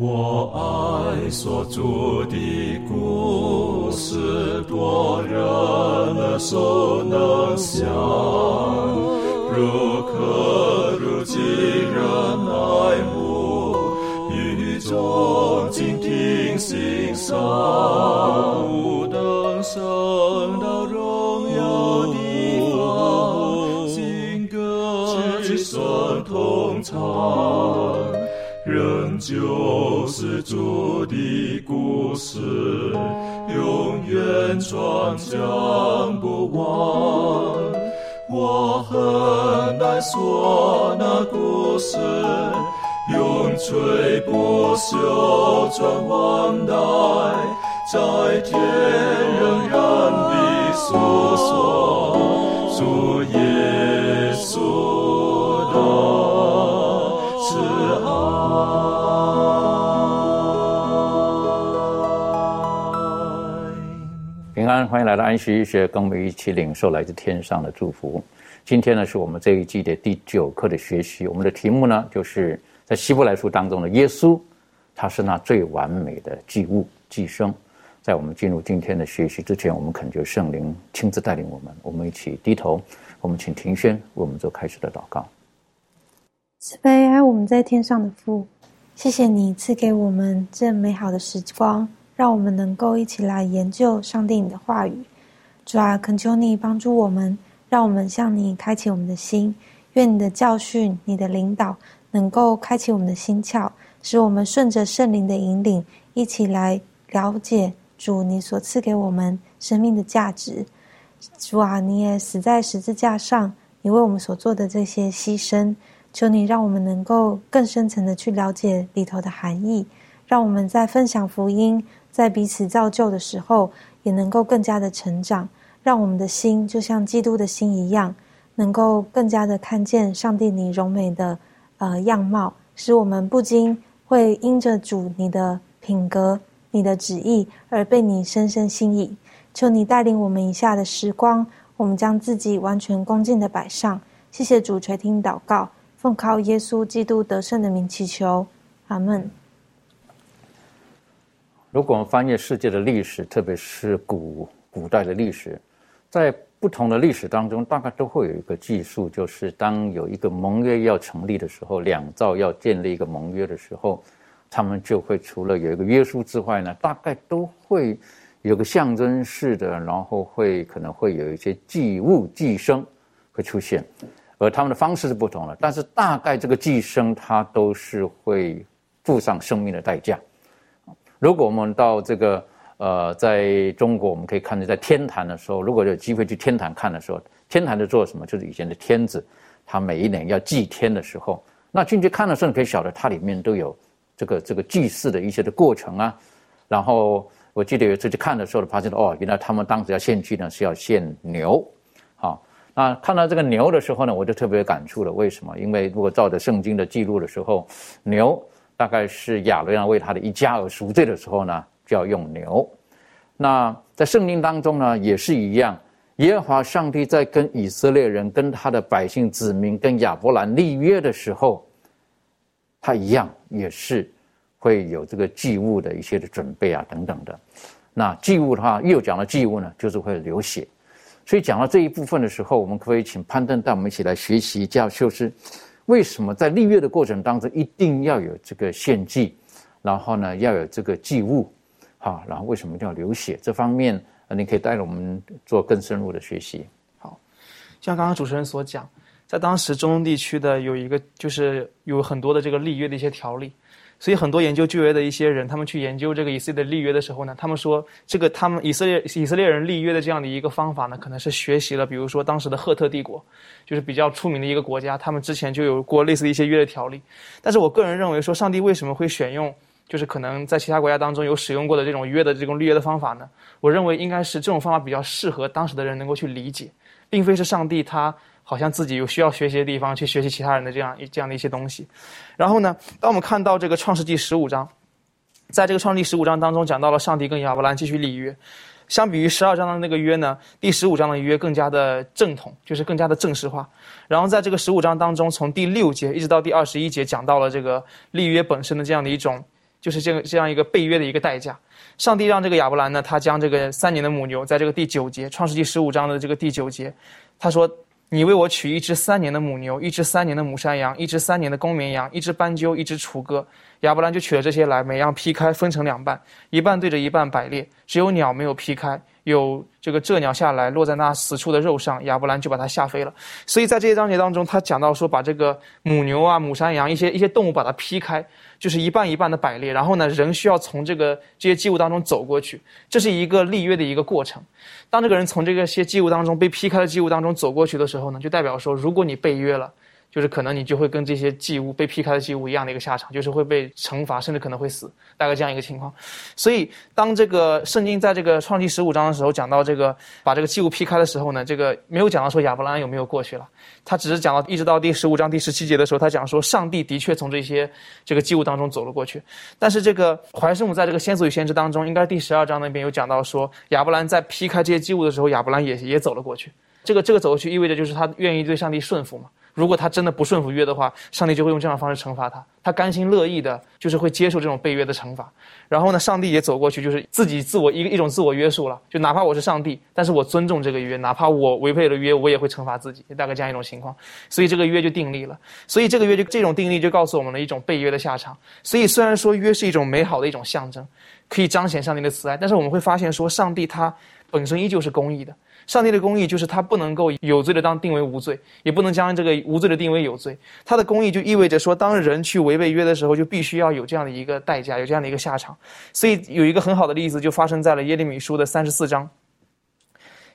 我爱所著的故事，多人能所能想，如可如今人爱慕，语中静听心声，转将不忘。我很难说那故事，永垂不朽传万代，在天仍然的诉说主耶欢迎来到安息医学，跟我们一起领受来自天上的祝福。今天呢，是我们这一季的第九课的学习。我们的题目呢，就是在希伯来书当中的耶稣，他是那最完美的祭物、寄生。在我们进入今天的学习之前，我们恳求圣灵亲自带领我们，我们一起低头。我们请庭轩为我们做开始的祷告。慈悲爱我们在天上的父，谢谢你赐给我们这美好的时光，让我们能够一起来研究上帝你的话语。主啊，恳求你帮助我们，让我们向你开启我们的心。愿你的教训、你的领导能够开启我们的心窍，使我们顺着圣灵的引领，一起来了解主你所赐给我们生命的价值。主啊，你也死在十字架上，你为我们所做的这些牺牲，求你让我们能够更深层的去了解里头的含义，让我们在分享福音、在彼此造就的时候，也能够更加的成长，让我们的心就像基督的心一样，能够更加的看见上帝你荣美的呃样貌，使我们不禁会因着主你的品格、你的旨意而被你深深吸引。求你带领我们以下的时光，我们将自己完全恭敬的摆上。谢谢主垂听祷告，奉靠耶稣基督得胜的名祈求，阿门。如果我们翻阅世界的历史，特别是古古代的历史，在不同的历史当中，大概都会有一个技术，就是当有一个盟约要成立的时候，两造要建立一个盟约的时候，他们就会除了有一个约束之外呢，大概都会有个象征式的，然后会可能会有一些祭物、祭生会出现，而他们的方式是不同的，但是大概这个寄生它都是会付上生命的代价。如果我们到这个呃，在中国我们可以看见，在天坛的时候，如果有机会去天坛看的时候，天坛在做什么？就是以前的天子，他每一年要祭天的时候，那进去看的时候，可以晓得它里面都有这个这个祭祀的一些的过程啊。然后我记得有一次去看的时候，发现哦，原来他们当时要献祭呢是要献牛，好。那看到这个牛的时候呢，我就特别有感触了。为什么？因为如果照着圣经的记录的时候，牛大概是亚伦要为他的一家而赎罪的时候呢，就要用牛。那在圣经当中呢，也是一样。耶和华上帝在跟以色列人、跟他的百姓子民、跟亚伯兰立约的时候，他一样也是会有这个祭物的一些的准备啊，等等的。那祭物的话，又讲到祭物呢，就是会流血。所以讲到这一部分的时候，我们可不可以请攀登带我们一起来学习一下，就是为什么在立约的过程当中一定要有这个献祭，然后呢要有这个祭物，好，然后为什么一定要流血？这方面，你可以带着我们做更深入的学习。好，像刚刚主持人所讲，在当时中东地区的有一个，就是有很多的这个立约的一些条例。所以很多研究旧约的一些人，他们去研究这个以色列的立约的时候呢，他们说这个他们以色列以色列人立约的这样的一个方法呢，可能是学习了，比如说当时的赫特帝国，就是比较出名的一个国家，他们之前就有过类似的一些约的条例。但是我个人认为说，上帝为什么会选用，就是可能在其他国家当中有使用过的这种约的这种立约的方法呢？我认为应该是这种方法比较适合当时的人能够去理解，并非是上帝他。好像自己有需要学习的地方，去学习其他人的这样一这样的一些东西。然后呢，当我们看到这个创世纪十五章，在这个创世纪十五章当中讲到了上帝跟亚伯兰继续立约，相比于十二章的那个约呢，第十五章的约更加的正统，就是更加的正式化。然后在这个十五章当中，从第六节一直到第二十一节讲到了这个立约本身的这样的一种就是这个这样一个背约的一个代价。上帝让这个亚伯兰呢，他将这个三年的母牛，在这个第九节，创世纪十五章的这个第九节，他说。你为我取一只三年的母牛，一只三年的母山羊，一只三年的公绵羊，一只斑鸠，一只雏鸽。亚伯兰就取了这些来，每样劈开，分成两半，一半对着一半摆列，只有鸟没有劈开。有这个鹧鸟下来落在那死处的肉上，亚伯兰就把它吓飞了。所以在这些章节当中，他讲到说，把这个母牛啊、母山羊一些一些动物把它劈开，就是一半一半的摆列。然后呢，人需要从这个这些祭物当中走过去，这是一个立约的一个过程。当这个人从这个些祭物当中被劈开的祭物当中走过去的时候呢，就代表说，如果你被约了。就是可能你就会跟这些祭物被劈开的祭物一样的一个下场，就是会被惩罚，甚至可能会死，大概这样一个情况。所以当这个圣经在这个创纪十五章的时候讲到这个把这个祭物劈开的时候呢，这个没有讲到说亚伯拉罕有没有过去了，他只是讲到一直到第十五章第十七节的时候，他讲说上帝的确从这些这个祭物当中走了过去。但是这个怀圣母在这个先祖与先知当中，应该第十二章那边有讲到说亚伯兰在劈开这些祭物的时候，亚伯兰也也走了过去。这个这个走过去意味着就是他愿意对上帝顺服嘛。如果他真的不顺服约的话，上帝就会用这样的方式惩罚他。他甘心乐意的，就是会接受这种被约的惩罚。然后呢，上帝也走过去，就是自己自我一个一种自我约束了。就哪怕我是上帝，但是我尊重这个约，哪怕我违背了约，我也会惩罚自己，大概这样一种情况。所以这个约就订立了。所以这个约就这种订立就告诉我们了一种被约的下场。所以虽然说约是一种美好的一种象征，可以彰显上帝的慈爱，但是我们会发现说，上帝他本身依旧是公义的。上帝的公义就是他不能够有罪的当定为无罪，也不能将这个无罪的定为有罪。他的公义就意味着说，当人去违背约的时候，就必须要有这样的一个代价，有这样的一个下场。所以有一个很好的例子，就发生在了耶利米书的三十四章。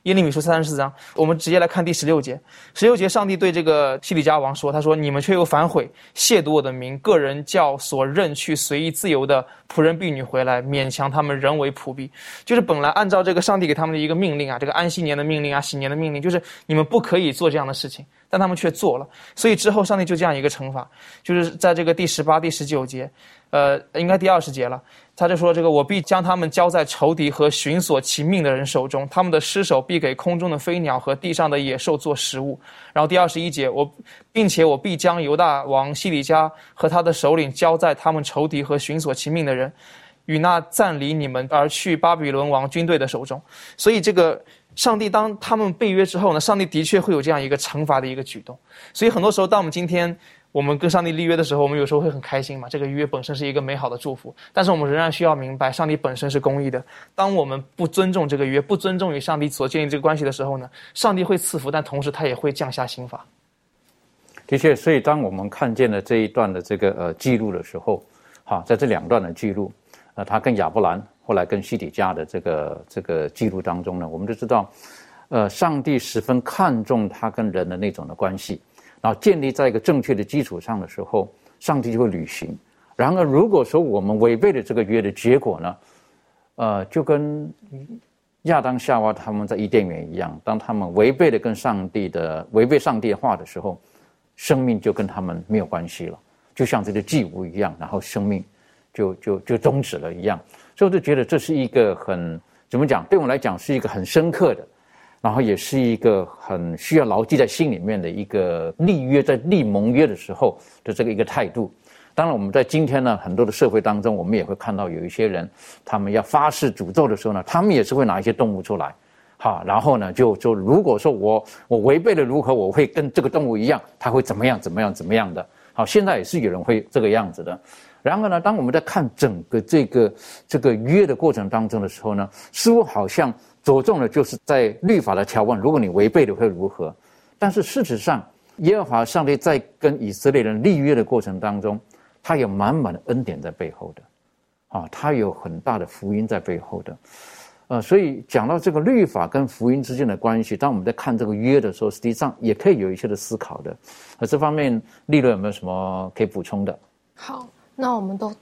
耶利米书三十四章，我们直接来看第十六节。十六节，上帝对这个西里加王说：“他说，你们却又反悔，亵渎我的名，个人叫所认去随意自由的仆人婢女回来，勉强他们人为仆婢。就是本来按照这个上帝给他们的一个命令啊，这个安息年的命令啊，喜年的命令，就是你们不可以做这样的事情，但他们却做了。所以之后，上帝就这样一个惩罚，就是在这个第十八、第十九节，呃，应该第二十节了。”他就说：“这个我必将他们交在仇敌和寻索其命的人手中，他们的尸首必给空中的飞鸟和地上的野兽做食物。”然后第二十一节，我并且我必将犹大王西里加和他的首领交在他们仇敌和寻索其命的人，与那暂离你们而去巴比伦王军队的手中。所以，这个上帝当他们被约之后呢，上帝的确会有这样一个惩罚的一个举动。所以，很多时候，当我们今天。我们跟上帝立约的时候，我们有时候会很开心嘛。这个约本身是一个美好的祝福，但是我们仍然需要明白，上帝本身是公义的。当我们不尊重这个约，不尊重与上帝所建立这个关系的时候呢，上帝会赐福，但同时他也会降下刑罚。的确，所以当我们看见了这一段的这个呃记录的时候，哈，在这两段的记录，呃，他跟亚伯兰后来跟西底家的这个这个记录当中呢，我们就知道，呃，上帝十分看重他跟人的那种的关系。然后建立在一个正确的基础上的时候，上帝就会履行。然而，如果说我们违背了这个约的结果呢？呃，就跟亚当夏娃他们在伊甸园一样，当他们违背了跟上帝的违背上帝的话的时候，生命就跟他们没有关系了，就像这个祭物一样，然后生命就就就终止了一样。所以我就觉得这是一个很怎么讲？对我来讲是一个很深刻的。然后也是一个很需要牢记在心里面的一个立约，在立盟约的时候的这个一个态度。当然，我们在今天呢，很多的社会当中，我们也会看到有一些人，他们要发誓诅咒的时候呢，他们也是会拿一些动物出来，好，然后呢，就就如果说我我违背了如何，我会跟这个动物一样，他会怎么样怎么样怎么样的。好，现在也是有人会这个样子的。然后呢，当我们在看整个这个这个约的过程当中的时候呢，似乎好像。着重的就是在律法的条文，如果你违背了会如何？但是事实上，耶和华上帝在跟以色列人立约的过程当中，他有满满的恩典在背后的，啊，他有很大的福音在背后的，呃，所以讲到这个律法跟福音之间的关系，当我们在看这个约的时候，实际上也可以有一些的思考的。而这方面，利润有没有什么可以补充的？好，那我们都。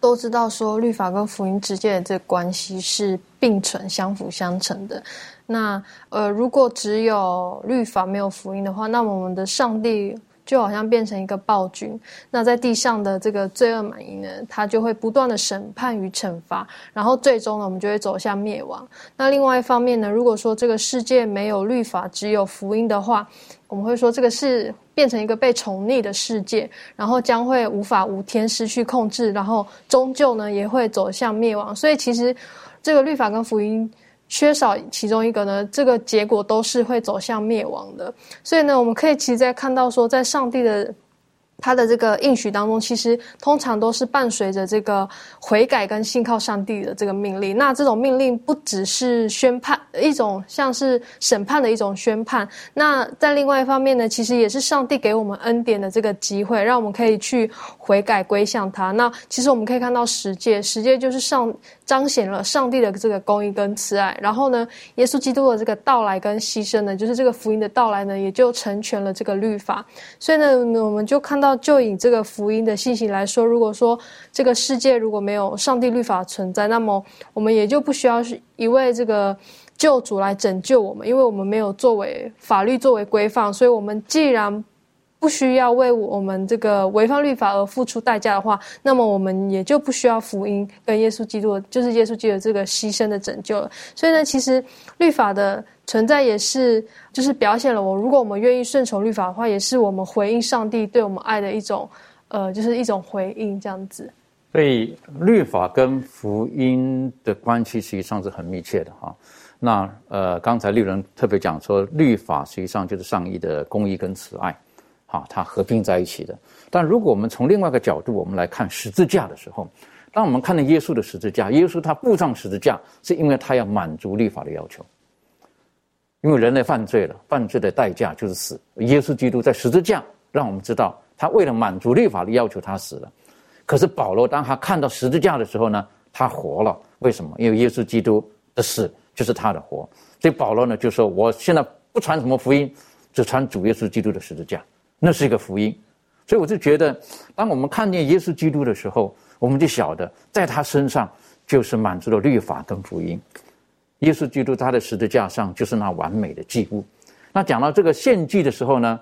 都知道说律法跟福音之间的这关系是并存、相辅相成的。那呃，如果只有律法没有福音的话，那我们的上帝就好像变成一个暴君。那在地上的这个罪恶满盈呢，他就会不断的审判与惩罚，然后最终呢，我们就会走向灭亡。那另外一方面呢，如果说这个世界没有律法，只有福音的话，我们会说这个是变成一个被宠溺的世界，然后将会无法无天，失去控制，然后终究呢也会走向灭亡。所以其实这个律法跟福音。缺少其中一个呢，这个结果都是会走向灭亡的。所以呢，我们可以其实在看到说，在上帝的。他的这个应许当中，其实通常都是伴随着这个悔改跟信靠上帝的这个命令。那这种命令不只是宣判一种，像是审判的一种宣判。那在另外一方面呢，其实也是上帝给我们恩典的这个机会，让我们可以去悔改归向他。那其实我们可以看到十诫，十诫就是上彰显了上帝的这个公义跟慈爱。然后呢，耶稣基督的这个到来跟牺牲呢，就是这个福音的到来呢，也就成全了这个律法。所以呢，我们就看到。就以这个福音的信息来说，如果说这个世界如果没有上帝律法存在，那么我们也就不需要是一位这个救主来拯救我们，因为我们没有作为法律作为规范，所以我们既然不需要为我们这个违反律法而付出代价的话，那么我们也就不需要福音跟耶稣基督，就是耶稣基督这个牺牲的拯救了。所以呢，其实律法的。存在也是，就是表现了我，如果我们愿意顺从律法的话，也是我们回应上帝对我们爱的一种，呃，就是一种回应这样子。所以律法跟福音的关系实际上是很密切的哈。那呃，刚才丽人特别讲说，律法实际上就是上帝的公义跟慈爱，哈，它合并在一起的。但如果我们从另外一个角度，我们来看十字架的时候，当我们看到耶稣的十字架，耶稣他步上十字架，是因为他要满足律法的要求。因为人类犯罪了，犯罪的代价就是死。耶稣基督在十字架，让我们知道他为了满足律法的要求，他死了。可是保罗当他看到十字架的时候呢，他活了。为什么？因为耶稣基督的死就是他的活。所以保罗呢就说：“我现在不传什么福音，只传主耶稣基督的十字架，那是一个福音。”所以我就觉得，当我们看见耶稣基督的时候，我们就晓得在他身上就是满足了律法跟福音。耶稣基督他的十字架上就是那完美的祭物。那讲到这个献祭的时候呢，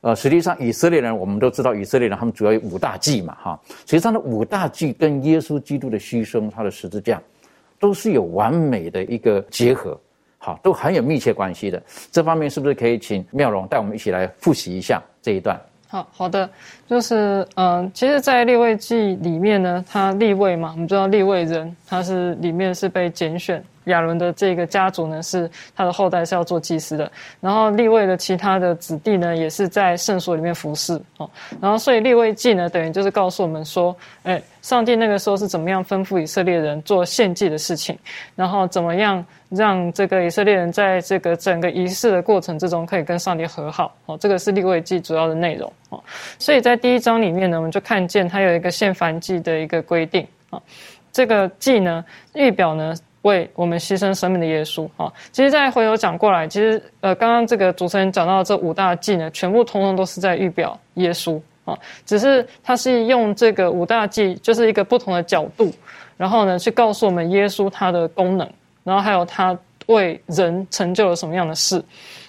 呃，实际上以色列人我们都知道，以色列人他们主要有五大祭嘛，哈。实际上的五大祭跟耶稣基督的牺牲，他的十字架，都是有完美的一个结合，好，都很有密切关系的。这方面是不是可以请妙容带我们一起来复习一下这一段？好好的，就是嗯，其实，在立位记里面呢，他立位嘛，我们知道立位人，他是里面是被拣选。亚伦的这个家族呢，是他的后代是要做祭司的。然后立位的其他的子弟呢，也是在圣所里面服侍哦。然后所以立位记呢，等于就是告诉我们说，哎，上帝那个时候是怎么样吩咐以色列人做献祭的事情，然后怎么样让这个以色列人在这个整个仪式的过程之中可以跟上帝和好哦。这个是立位记主要的内容哦。所以在第一章里面呢，我们就看见它有一个献燔祭的一个规定啊。这个祭呢，预表呢。为我们牺牲生命的耶稣啊，其实再回头讲过来，其实呃，刚刚这个主持人讲到这五大祭呢，全部通通都是在预表耶稣啊，只是他是用这个五大祭，就是一个不同的角度，然后呢，去告诉我们耶稣他的功能，然后还有他为人成就了什么样的事，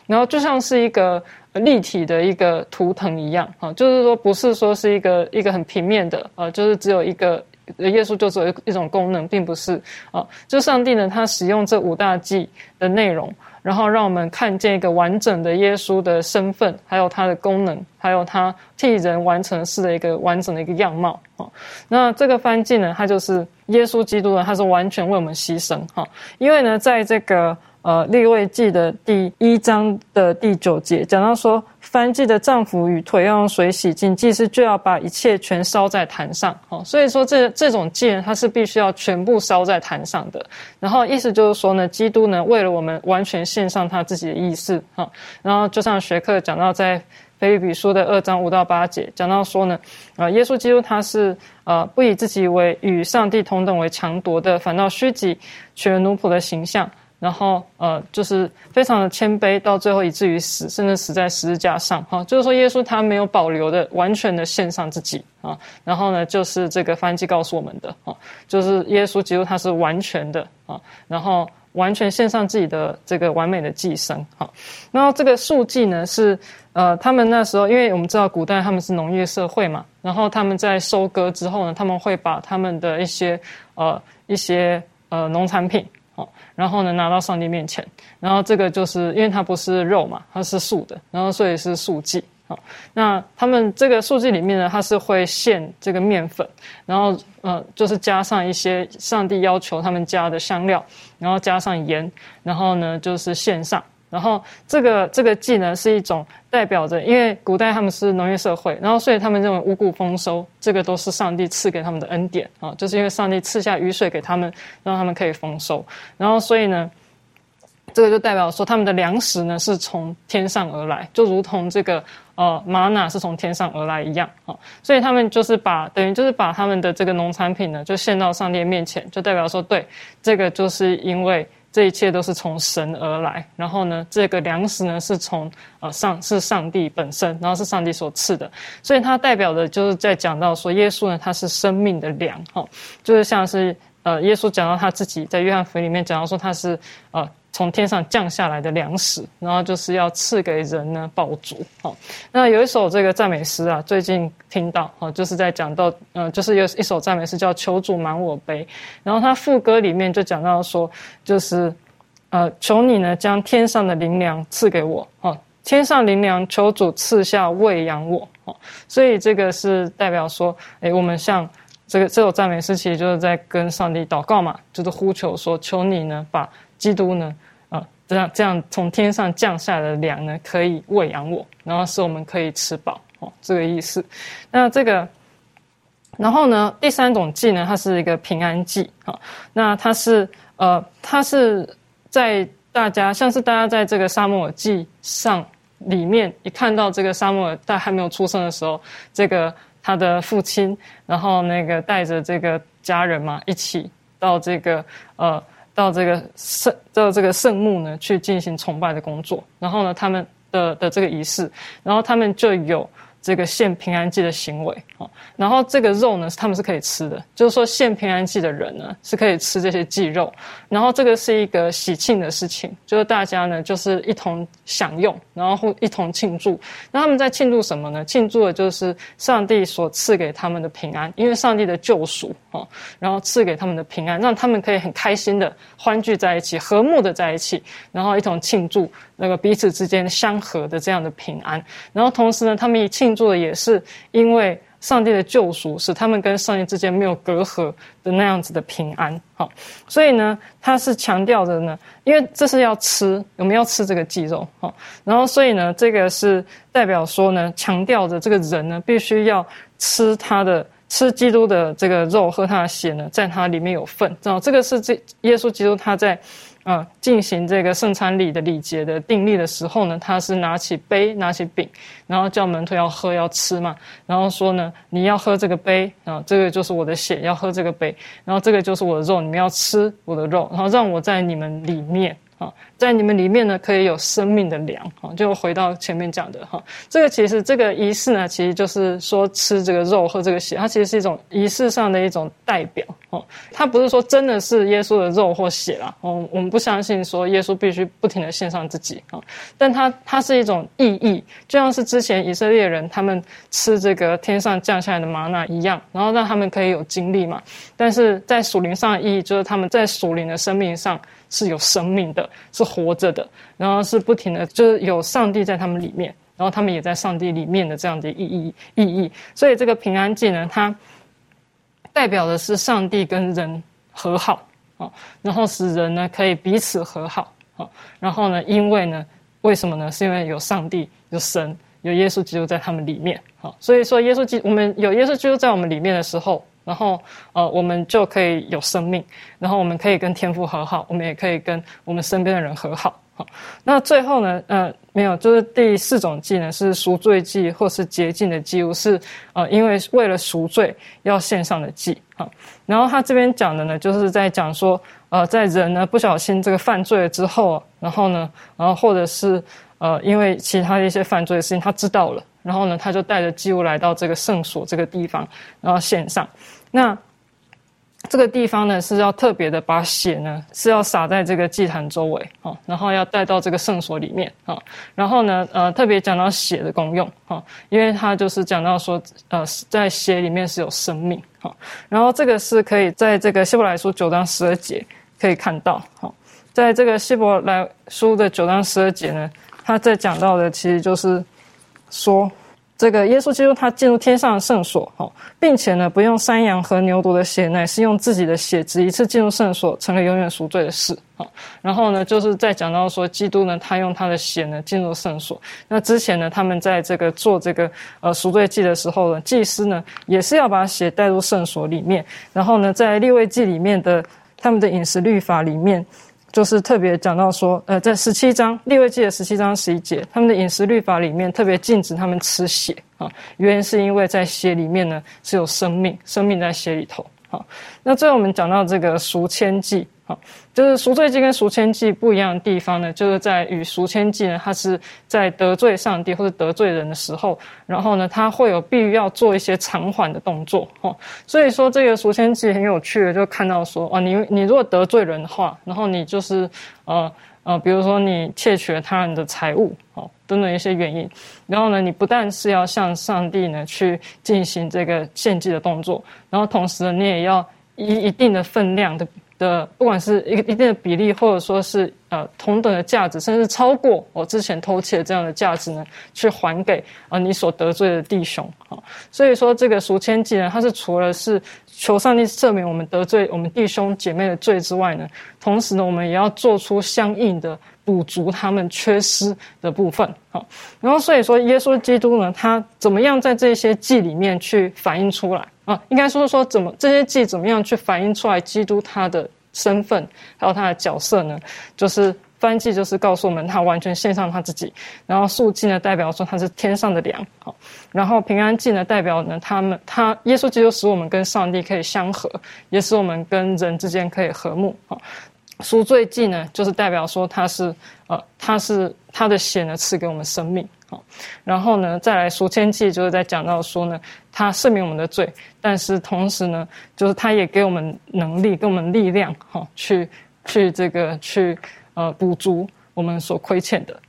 然后就像是一个立体的一个图腾一样啊，就是说不是说是一个一个很平面的啊，就是只有一个。耶稣就是一种功能，并不是啊，就上帝呢，他使用这五大祭的内容，然后让我们看见一个完整的耶稣的身份，还有他的功能，还有他替人完成事的一个完整的一个样貌啊。那这个翻祭呢，它就是耶稣基督呢，他是完全为我们牺牲哈，因为呢，在这个。呃，立位记的第一章的第九节讲到说，翻祭的丈夫与腿要用水洗净，祭司就要把一切全烧在坛上。哦，所以说这这种祭，它是必须要全部烧在坛上的。然后意思就是说呢，基督呢为了我们完全献上他自己的意思。哈，然后就像学课讲到在腓立比书的二章五到八节讲到说呢，啊，耶稣基督他是呃不以自己为与上帝同等为强夺的，反倒虚己，取了奴仆的形象。然后，呃，就是非常的谦卑，到最后以至于死，甚至死在十字架上。哈，就是说，耶稣他没有保留的，完全的献上自己啊。然后呢，就是这个翻记告诉我们的啊，就是耶稣基督他是完全的啊。然后完全献上自己的这个完美的祭牲。哈，然后这个数祭呢是呃，他们那时候因为我们知道古代他们是农业社会嘛，然后他们在收割之后呢，他们会把他们的一些呃一些呃农产品。好，然后呢，拿到上帝面前，然后这个就是因为它不是肉嘛，它是素的，然后所以是素祭。好，那他们这个素祭里面呢，它是会献这个面粉，然后呃，就是加上一些上帝要求他们加的香料，然后加上盐，然后呢就是献上。然后这个这个技能是一种代表着，因为古代他们是农业社会，然后所以他们认为五谷丰收，这个都是上帝赐给他们的恩典啊，就是因为上帝赐下雨水给他们，让他们可以丰收。然后所以呢，这个就代表说他们的粮食呢是从天上而来，就如同这个呃玛瑙是从天上而来一样啊。所以他们就是把等于就是把他们的这个农产品呢就献到上帝面前，就代表说对这个就是因为。这一切都是从神而来，然后呢，这个粮食呢是从呃上是上帝本身，然后是上帝所赐的，所以它代表的就是在讲到说耶稣呢，他是生命的粮，哈，就是像是呃耶稣讲到他自己在约翰福音里面讲到说他是呃。从天上降下来的粮食，然后就是要赐给人呢饱足。好，那有一首这个赞美诗啊，最近听到，哦，就是在讲到，呃，就是有一首赞美诗叫《求主满我杯》，然后他副歌里面就讲到说，就是呃，求你呢将天上的灵粮赐给我，哦，天上灵粮，求主赐下喂养我，哦，所以这个是代表说，哎，我们像这个这首赞美诗，其实就是在跟上帝祷告嘛，就是呼求说，求你呢把基督呢。这样这样从天上降下的粮呢，可以喂养我，然后使我们可以吃饱哦，这个意思。那这个，然后呢，第三种祭呢，它是一个平安祭啊。那它是呃，它是在大家像是大家在这个沙漠祭上里面，一看到这个沙漠在还没有出生的时候，这个他的父亲，然后那个带着这个家人嘛，一起到这个呃。到这个圣到这个圣墓呢，去进行崇拜的工作，然后呢，他们的的这个仪式，然后他们就有。这个献平安祭的行为啊，然后这个肉呢，他们是可以吃的，就是说献平安祭的人呢是可以吃这些祭肉，然后这个是一个喜庆的事情，就是大家呢就是一同享用，然后一同庆祝。那他们在庆祝什么呢？庆祝的就是上帝所赐给他们的平安，因为上帝的救赎啊，然后赐给他们的平安，让他们可以很开心的欢聚在一起，和睦的在一起，然后一同庆祝。那个彼此之间相合的这样的平安，然后同时呢，他们也庆做的也是因为上帝的救赎，使他们跟上帝之间没有隔阂的那样子的平安。好，所以呢，他是强调的呢，因为这是要吃，我们要吃这个鸡肉。好，然后所以呢，这个是代表说呢，强调着这个人呢，必须要吃他的吃基督的这个肉，喝他的血呢，在他里面有份。知道这个是这耶稣基督他在。啊，进行这个圣餐礼的礼节的定立的时候呢，他是拿起杯，拿起饼，然后叫门徒要喝要吃嘛，然后说呢，你要喝这个杯啊，这个就是我的血，要喝这个杯，然后这个就是我的肉，你们要吃我的肉，然后让我在你们里面。啊，在你们里面呢，可以有生命的粮啊，就回到前面讲的哈，这个其实这个仪式呢，其实就是说吃这个肉喝这个血，它其实是一种仪式上的一种代表哦，它不是说真的是耶稣的肉或血啦哦，我们不相信说耶稣必须不停的献上自己啊，但它它是一种意义，就像是之前以色列人他们吃这个天上降下来的玛纳一样，然后让他们可以有经历嘛，但是在属灵上的意义就是他们在属灵的生命上。是有生命的，是活着的，然后是不停的，就是有上帝在他们里面，然后他们也在上帝里面的这样的意义意义。所以这个平安祭呢，它代表的是上帝跟人和好啊，然后使人呢可以彼此和好啊。然后呢，因为呢，为什么呢？是因为有上帝、有神、有耶稣基督在他们里面啊。所以说，耶稣基我们有耶稣基督在我们里面的时候。然后，呃，我们就可以有生命，然后我们可以跟天父和好，我们也可以跟我们身边的人和好。好，那最后呢，呃，没有，就是第四种祭呢，是赎罪祭或是洁净的祭物，是呃，因为为了赎罪要献上的祭。好，然后他这边讲的呢，就是在讲说，呃，在人呢不小心这个犯罪了之后，然后呢，然后或者是呃，因为其他的一些犯罪的事情他知道了，然后呢，他就带着祭物来到这个圣所这个地方，然后献上。那这个地方呢是要特别的把血呢是要洒在这个祭坛周围哦，然后要带到这个圣所里面啊，然后呢呃特别讲到血的功用啊，因为它就是讲到说呃在血里面是有生命啊，然后这个是可以在这个希伯来书九章十二节可以看到哈，在这个希伯来书的九章十二节呢，他在讲到的其实就是说。这个耶稣基督他进入天上的圣所，哈，并且呢，不用山羊和牛犊的血，乃是用自己的血，只一次进入圣所，成了永远赎罪的事，哈。然后呢，就是在讲到说，基督呢，他用他的血呢进入圣所。那之前呢，他们在这个做这个呃赎罪祭的时候呢，祭司呢也是要把血带入圣所里面。然后呢，在立位祭里面的他们的饮食律法里面。就是特别讲到说，呃，在十七章立位记的十七章十一节，他们的饮食律法里面特别禁止他们吃血啊，原因是因为在血里面呢是有生命，生命在血里头啊。那最后我们讲到这个赎愆祭。好，就是赎罪祭跟赎愆祭不一样的地方呢，就是在与赎愆祭呢，它是在得罪上帝或者得罪人的时候，然后呢，它会有必要做一些偿还的动作，哦，所以说这个赎愆祭很有趣的，就看到说，哦，你你如果得罪人的话，然后你就是呃呃，比如说你窃取了他人的财物，哦，等等一些原因，然后呢，你不但是要向上帝呢去进行这个献祭的动作，然后同时呢，你也要以一定的分量的。的不管是一个一定的比例，或者说是呃同等的价值，甚至超过我之前偷窃这样的价值呢，去还给啊你所得罪的弟兄啊。所以说这个赎愆祭呢，它是除了是求上帝赦免我们得罪我们弟兄姐妹的罪之外呢，同时呢，我们也要做出相应的补足他们缺失的部分啊。然后所以说耶稣基督呢，他怎么样在这些祭里面去反映出来？啊，应该说说怎么这些祭怎么样去反映出来基督他的身份，还有他的角色呢？就是翻祭就是告诉我们他完全献上他自己，然后素祭呢代表说他是天上的粮，好，然后平安祭呢代表呢他们他耶稣基督使我们跟上帝可以相合，也使我们跟人之间可以和睦，好，赎罪祭呢就是代表说他是呃他是他的血呢赐给我们生命。然后呢，再来赎愆祭，就是在讲到说呢，他赦免我们的罪，但是同时呢，就是他也给我们能力，给我们力量，哈，去去这个去呃补足我们所亏欠的，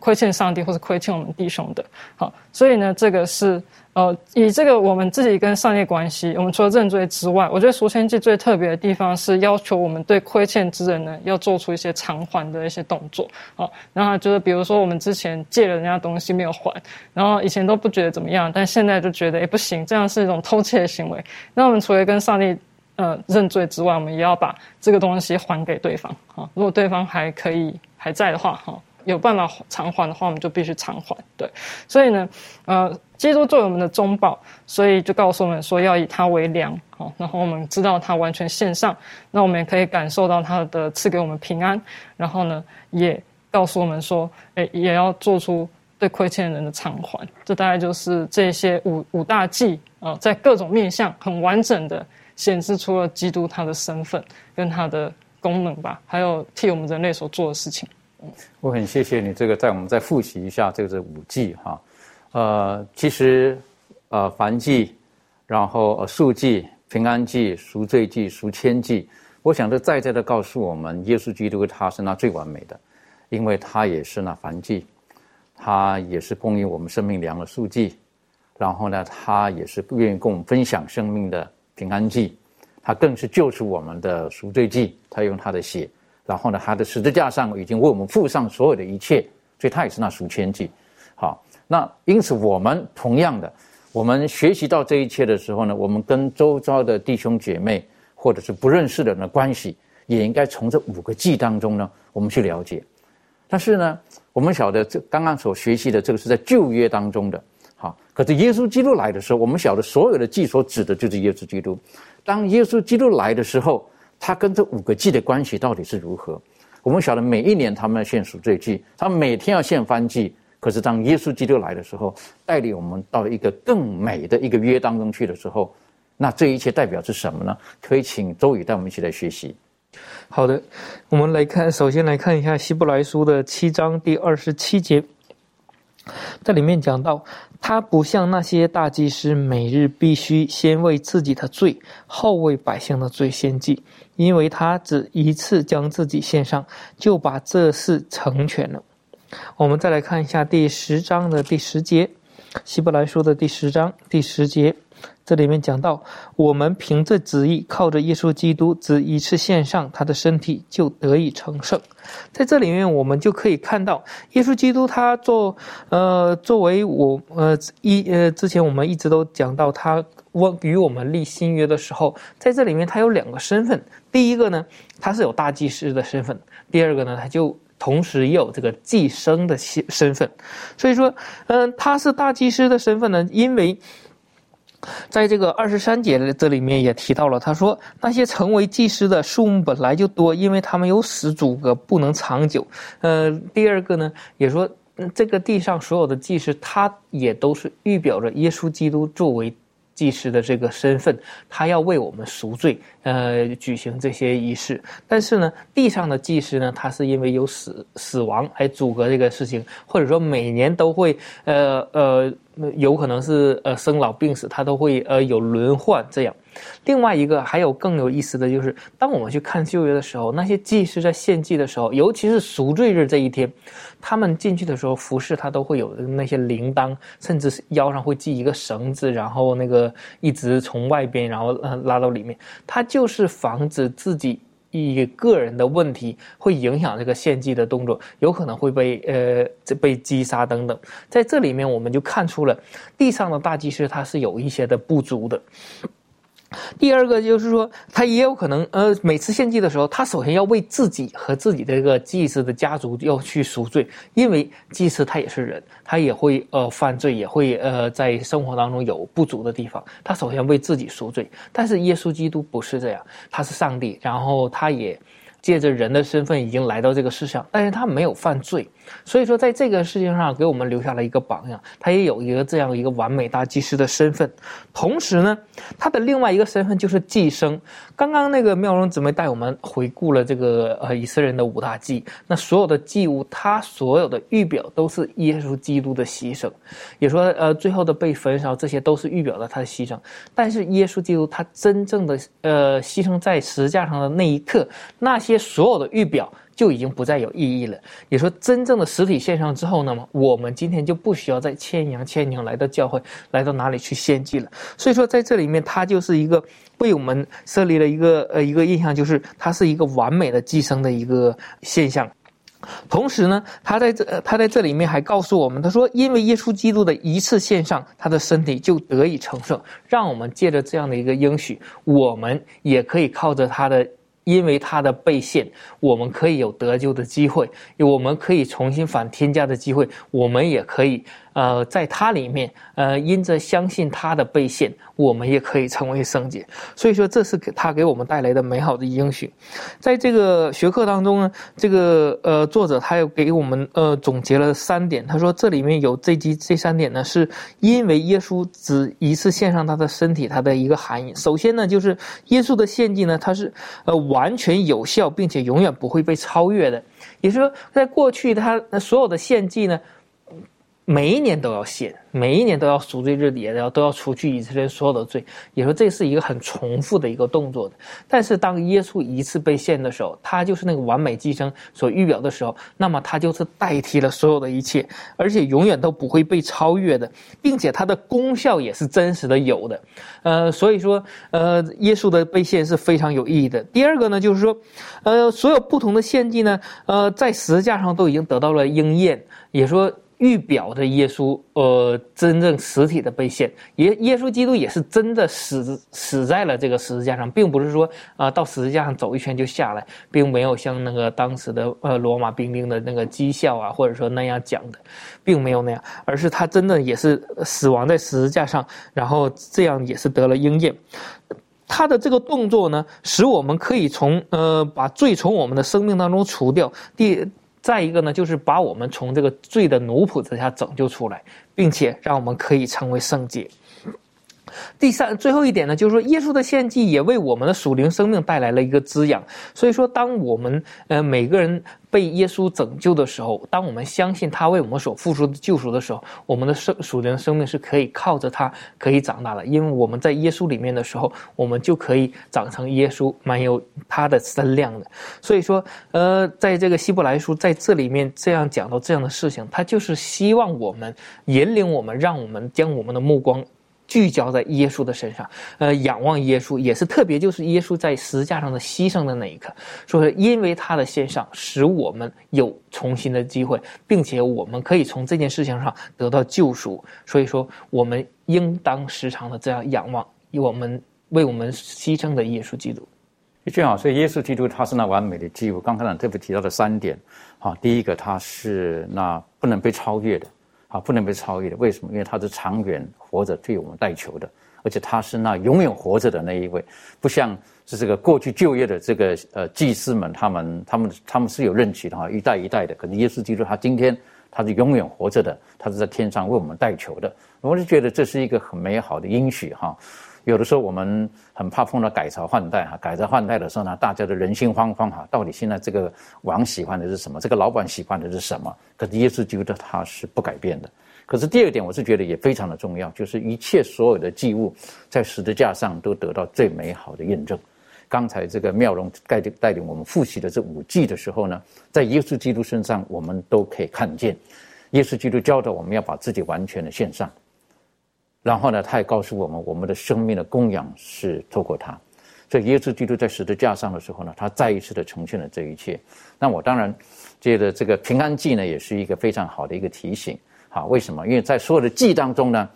亏欠上帝或者亏欠我们弟兄的，好，所以呢，这个是。呃，以这个我们自己跟上帝关系，我们除了认罪之外，我觉得赎愆祭最特别的地方是要求我们对亏欠之人呢，要做出一些偿还的一些动作。好，然后就是比如说我们之前借了人家东西没有还，然后以前都不觉得怎么样，但现在就觉得哎不行，这样是一种偷窃的行为。那我们除了跟上帝呃认罪之外，我们也要把这个东西还给对方。啊，如果对方还可以还在的话，哈。有办法偿还的话，我们就必须偿还。对，所以呢，呃，基督作为我们的中保，所以就告诉我们说要以他为粮。好，然后我们知道他完全献上，那我们也可以感受到他的赐给我们平安。然后呢，也告诉我们说，诶，也要做出对亏欠人的偿还。这大概就是这些五五大忌啊，在各种面向很完整的显示出了基督他的身份跟他的功能吧，还有替我们人类所做的事情。我很谢谢你这个，在我们再复习一下这个是五祭哈，呃，其实呃凡祭，然后呃数祭、平安祭、赎罪祭、赎愆祭，我想这再再的告诉我们，耶稣基督他是那最完美的，因为他也是那凡祭，他也是供应我们生命粮的数祭，然后呢，他也是愿意跟我们分享生命的平安祭，他更是救赎我们的赎罪祭，他用他的血。然后呢，他的十字架上已经为我们付上所有的一切，所以他也是那赎千计。好，那因此我们同样的，我们学习到这一切的时候呢，我们跟周遭的弟兄姐妹或者是不认识的人的关系，也应该从这五个祭当中呢，我们去了解。但是呢，我们晓得这刚刚所学习的这个是在旧约当中的，好，可是耶稣基督来的时候，我们晓得所有的祭所指的就是耶稣基督。当耶稣基督来的时候。他跟这五个祭的关系到底是如何？我们晓得每一年他们要献赎罪祭，他们每天要献翻祭。可是当耶稣基督来的时候，带领我们到一个更美的一个约当中去的时候，那这一切代表是什么呢？可以请周宇带我们一起来学习。好的，我们来看，首先来看一下希伯来书的七章第二十七节。这里面讲到，他不像那些大祭司，每日必须先为自己的罪，后为百姓的罪献祭，因为他只一次将自己献上，就把这事成全了。我们再来看一下第十章的第十节，《希伯来书》的第十章第十节。这里面讲到，我们凭着旨意，靠着耶稣基督只一次献上他的身体，就得以成圣。在这里面，我们就可以看到，耶稣基督他做呃作为我呃一呃之前我们一直都讲到他我与我们立新约的时候，在这里面他有两个身份。第一个呢，他是有大祭司的身份；第二个呢，他就同时也有这个寄生的身身份。所以说，嗯，他是大祭司的身份呢，因为。在这个二十三节的这里面也提到了，他说那些成为祭司的数目本来就多，因为他们有死阻隔，不能长久。呃，第二个呢，也说这个地上所有的祭司，他也都是预表着耶稣基督作为。祭师的这个身份，他要为我们赎罪，呃，举行这些仪式。但是呢，地上的祭师呢，他是因为有死死亡来阻隔这个事情，或者说每年都会，呃呃，有可能是呃生老病死，他都会呃有轮换这样。另外一个还有更有意思的就是，当我们去看旧约的时候，那些祭司在献祭的时候，尤其是赎罪日这一天，他们进去的时候，服饰他都会有那些铃铛，甚至腰上会系一个绳子，然后那个一直从外边然后拉到里面，他就是防止自己以个人的问题会影响这个献祭的动作，有可能会被呃被击杀等等。在这里面，我们就看出了地上的大祭司他是有一些的不足的。第二个就是说，他也有可能，呃，每次献祭的时候，他首先要为自己和自己的这个祭司的家族要去赎罪，因为祭司他也是人，他也会呃犯罪，也会呃在生活当中有不足的地方，他首先为自己赎罪。但是耶稣基督不是这样，他是上帝，然后他也。借着人的身份已经来到这个世上，但是他没有犯罪，所以说在这个事情上给我们留下了一个榜样。他也有一个这样一个完美大祭司的身份，同时呢，他的另外一个身份就是祭生。刚刚那个妙容姊妹带我们回顾了这个呃以色列人的五大祭，那所有的祭物，他所有的预表都是耶稣基督的牺牲，也说呃最后的被焚烧，这些都是预表了他的牺牲。但是耶稣基督他真正的呃牺牲在十字架上的那一刻，那些。所有的预表就已经不再有意义了。也说真正的实体线上之后，那么我们今天就不需要再牵羊牵牛来到教会，来到哪里去献祭了。所以说，在这里面，它就是一个为我们设立了一个呃一个印象，就是它是一个完美的寄生的一个现象。同时呢，他在这他在这里面还告诉我们，他说，因为耶稣基督的一次献上，他的身体就得以成圣，让我们借着这样的一个应许，我们也可以靠着他的。因为他的被献，我们可以有得救的机会，我们可以重新返天家的机会，我们也可以。呃，在他里面，呃，因着相信他的被献，我们也可以成为圣洁。所以说，这是给他给我们带来的美好的应许。在这个学科当中呢，这个呃作者他又给我们呃总结了三点。他说这里面有这几这三点呢，是因为耶稣只一次献上他的身体，他的一个含义。首先呢，就是耶稣的献祭呢，它是呃完全有效，并且永远不会被超越的。也就是说，在过去他所有的献祭呢。每一年都要献，每一年都要赎罪日也要都要除去以色列所有的罪，也说这是一个很重复的一个动作的。但是当耶稣一次被献的时候，他就是那个完美寄生所预表的时候，那么他就是代替了所有的一切，而且永远都不会被超越的，并且它的功效也是真实的有的。呃，所以说，呃，耶稣的被献是非常有意义的。第二个呢，就是说，呃，所有不同的献祭呢，呃，在十字架上都已经得到了应验，也说。预表的耶稣，呃，真正实体的被献，耶耶稣基督也是真的死死在了这个十字架上，并不是说啊到十字架上走一圈就下来，并没有像那个当时的呃罗马兵丁的那个讥笑啊，或者说那样讲的，并没有那样，而是他真的也是死亡在十字架上，然后这样也是得了应验。他的这个动作呢，使我们可以从呃把罪从我们的生命当中除掉。第。再一个呢，就是把我们从这个罪的奴仆之下拯救出来，并且让我们可以成为圣洁。第三，最后一点呢，就是说耶稣的献祭也为我们的属灵生命带来了一个滋养。所以说，当我们呃每个人被耶稣拯救的时候，当我们相信他为我们所付出的救赎的时候，我们的生属灵生命是可以靠着他可以长大的。因为我们在耶稣里面的时候，我们就可以长成耶稣满有他的身量的。所以说，呃，在这个希伯来书在这里面这样讲到这样的事情，他就是希望我们引领我们，让我们将我们的目光。聚焦在耶稣的身上，呃，仰望耶稣也是特别，就是耶稣在十字架上的牺牲的那一刻，说因为他的献上，使我们有重新的机会，并且我们可以从这件事情上得到救赎。所以说，我们应当时常的这样仰望以我们为我们牺牲的耶稣基督。的确好，所以耶稣基督他是那完美的基督。刚才呢特别提到的三点，好，第一个他是那不能被超越的。啊，不能被超越的，为什么？因为他是长远活着替我们带球的，而且他是那永远活着的那一位，不像是这个过去就业的这个呃祭司们，他们他们他们是有任期的哈，一代一代的。可是耶稣基督他今天他是永远活着的，他是在天上为我们带球的，我是觉得这是一个很美好的应许哈。有的时候我们很怕碰到改朝换代哈，改朝换代的时候呢，大家的人心惶惶哈，到底现在这个王喜欢的是什么？这个老板喜欢的是什么？可是耶稣基督他是不改变的。可是第二点，我是觉得也非常的重要，就是一切所有的祭物在十字架上都得到最美好的验证。刚才这个妙容带领带领我们复习的这五祭的时候呢，在耶稣基督身上，我们都可以看见，耶稣基督教导我们要把自己完全的献上。然后呢，他也告诉我们，我们的生命的供养是透过他。所以耶稣基督在十字架上的时候呢，他再一次的呈现了这一切。那我当然觉得这个平安祭呢，也是一个非常好的一个提醒。好，为什么？因为在所有的祭当中呢，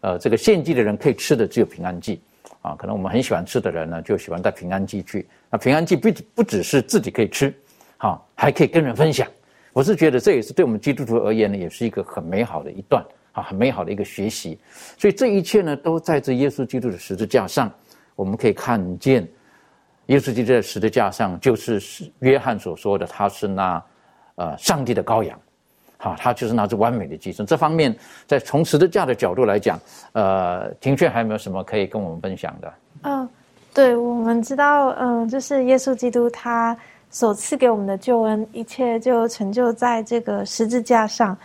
呃，这个献祭的人可以吃的只有平安祭。啊，可能我们很喜欢吃的人呢，就喜欢带平安祭去。那平安祭不不只是自己可以吃，好，还可以跟人分享。我是觉得这也是对我们基督徒而言呢，也是一个很美好的一段。啊，很美好的一个学习，所以这一切呢，都在这耶稣基督的十字架上。我们可以看见，耶稣基督在十字架上，就是约翰所说的，他是那呃上帝的羔羊，好，他就是那只完美的寄生。这方面，在从十字架的角度来讲，呃，庭炫还有没有什么可以跟我们分享的？嗯，对，我们知道，嗯，就是耶稣基督他所赐给我们的救恩，一切就成就在这个十字架上。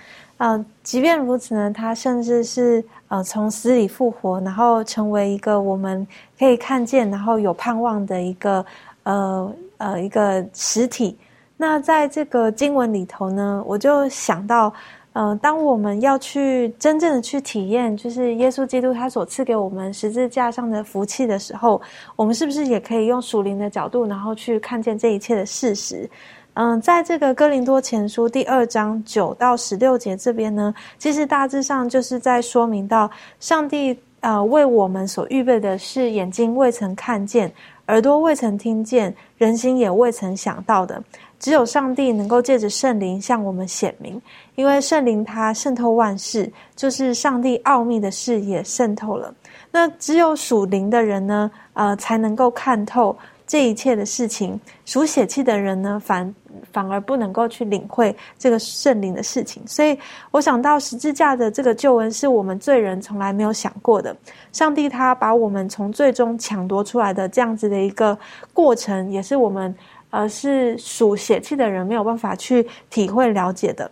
嗯，即便如此呢，他甚至是呃从死里复活，然后成为一个我们可以看见，然后有盼望的一个呃呃一个实体。那在这个经文里头呢，我就想到，呃，当我们要去真正的去体验，就是耶稣基督他所赐给我们十字架上的福气的时候，我们是不是也可以用属灵的角度，然后去看见这一切的事实？嗯，在这个哥林多前书第二章九到十六节这边呢，其实大致上就是在说明到，上帝呃为我们所预备的是眼睛未曾看见，耳朵未曾听见，人心也未曾想到的，只有上帝能够借着圣灵向我们显明，因为圣灵它渗透万事，就是上帝奥秘的事也渗透了。那只有属灵的人呢，呃，才能够看透这一切的事情。属血气的人呢，反。反而不能够去领会这个圣灵的事情，所以我想到十字架的这个救恩是我们罪人从来没有想过的。上帝他把我们从最终抢夺出来的这样子的一个过程，也是我们呃是属血气的人没有办法去体会了解的。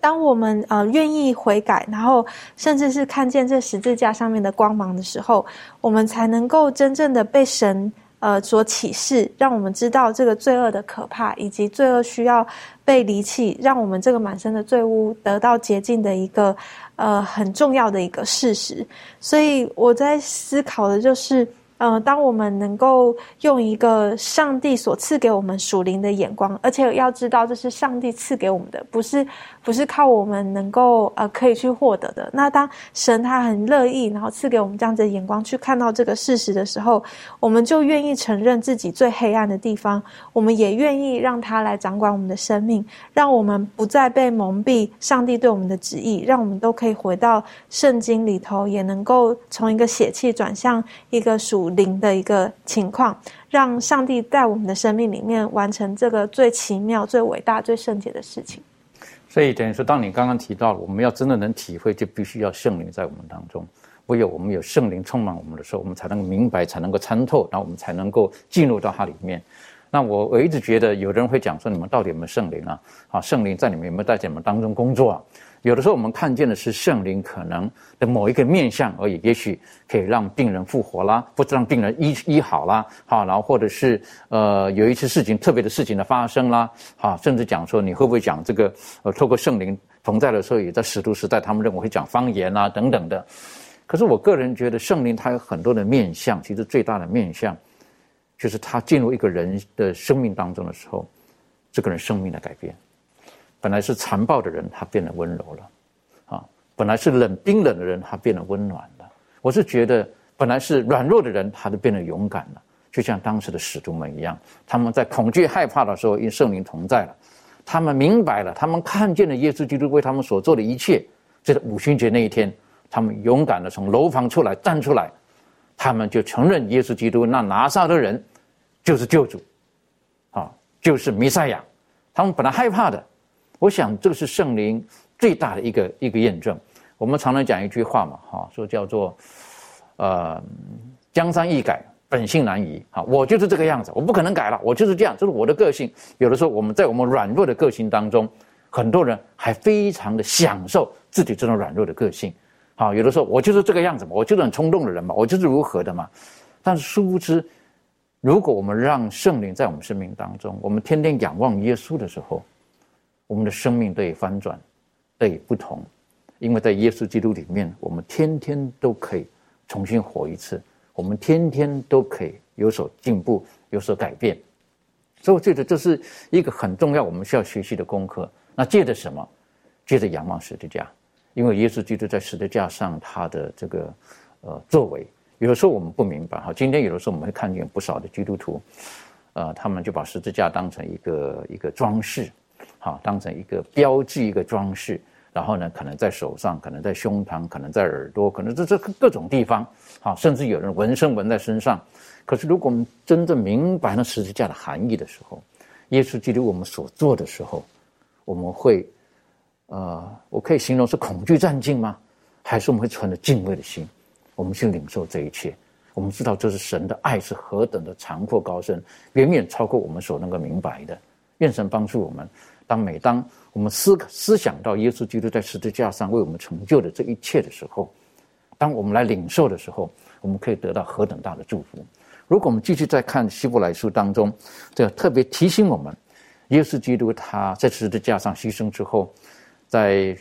当我们呃愿意悔改，然后甚至是看见这十字架上面的光芒的时候，我们才能够真正的被神。呃，所启示，让我们知道这个罪恶的可怕，以及罪恶需要被离弃，让我们这个满身的罪污得到洁净的一个呃很重要的一个事实。所以我在思考的就是。嗯，当我们能够用一个上帝所赐给我们属灵的眼光，而且要知道这是上帝赐给我们的，不是不是靠我们能够呃可以去获得的。那当神他很乐意，然后赐给我们这样子的眼光去看到这个事实的时候，我们就愿意承认自己最黑暗的地方，我们也愿意让他来掌管我们的生命，让我们不再被蒙蔽上帝对我们的旨意，让我们都可以回到圣经里头，也能够从一个血气转向一个属。灵的一个情况，让上帝在我们的生命里面完成这个最奇妙、最伟大、最圣洁的事情。所以等于说，当你刚刚提到了，我们要真的能体会，就必须要圣灵在我们当中。唯有我们有圣灵充满我们的时候，我们才能够明白，才能够参透，然后我们才能够进入到它里面。那我我一直觉得有人会讲说，你们到底有没有圣灵啊？啊，圣灵在你们有没有在你们当中工作啊？有的时候我们看见的是圣灵可能的某一个面相而已，也许可以让病人复活啦，或者让病人医医好啦，好，然后或者是呃有一些事情特别的事情的发生啦，好，甚至讲说你会不会讲这个呃，透过圣灵同在的时候，也在使徒时代，他们认为会讲方言啊等等的。可是我个人觉得圣灵它有很多的面相，其实最大的面相就是他进入一个人的生命当中的时候，这个人生命的改变。本来是残暴的人，他变得温柔了，啊，本来是冷冰冷的人，他变得温暖了。我是觉得，本来是软弱的人，他都变得勇敢了，就像当时的使徒们一样，他们在恐惧害怕的时候，因圣灵同在了，他们明白了，他们看见了耶稣基督为他们所做的一切。就在五旬节那一天，他们勇敢的从楼房出来，站出来，他们就承认耶稣基督那拿撒勒人就是救主，啊，就是弥赛亚。他们本来害怕的。我想这个是圣灵最大的一个一个验证。我们常常讲一句话嘛，哈，说叫做，呃，江山易改，本性难移。哈，我就是这个样子，我不可能改了，我就是这样，这是我的个性。有的时候我们在我们软弱的个性当中，很多人还非常的享受自己这种软弱的个性。好，有的时候我就是这个样子嘛，我就是很冲动的人嘛，我就是如何的嘛。但是殊不知，如果我们让圣灵在我们生命当中，我们天天仰望耶稣的时候。我们的生命得以翻转，得以不同，因为在耶稣基督里面，我们天天都可以重新活一次，我们天天都可以有所进步，有所改变。所以我觉得这是一个很重要，我们需要学习的功课。那借着什么？借着仰望十字架，因为耶稣基督在十字架上他的这个呃作为，有的时候我们不明白哈。今天有的时候我们会看见不少的基督徒，呃，他们就把十字架当成一个一个装饰。好，当成一个标记，一个装饰，然后呢，可能在手上，可能在胸膛，可能在耳朵，可能这这各种地方，好，甚至有人纹身纹在身上。可是，如果我们真正明白了十字架的含义的时候，耶稣基督我们所做的时候，我们会，呃，我可以形容是恐惧战境吗？还是我们会存着敬畏的心，我们去领受这一切？我们知道这是神的爱是何等的长阔高深，远远超过我们所能够明白的。愿神帮助我们。当每当我们思思想到耶稣基督在十字架上为我们成就的这一切的时候，当我们来领受的时候，我们可以得到何等大的祝福！如果我们继续再看希伯来书当中，这特别提醒我们，耶稣基督他在十字架上牺牲之后，在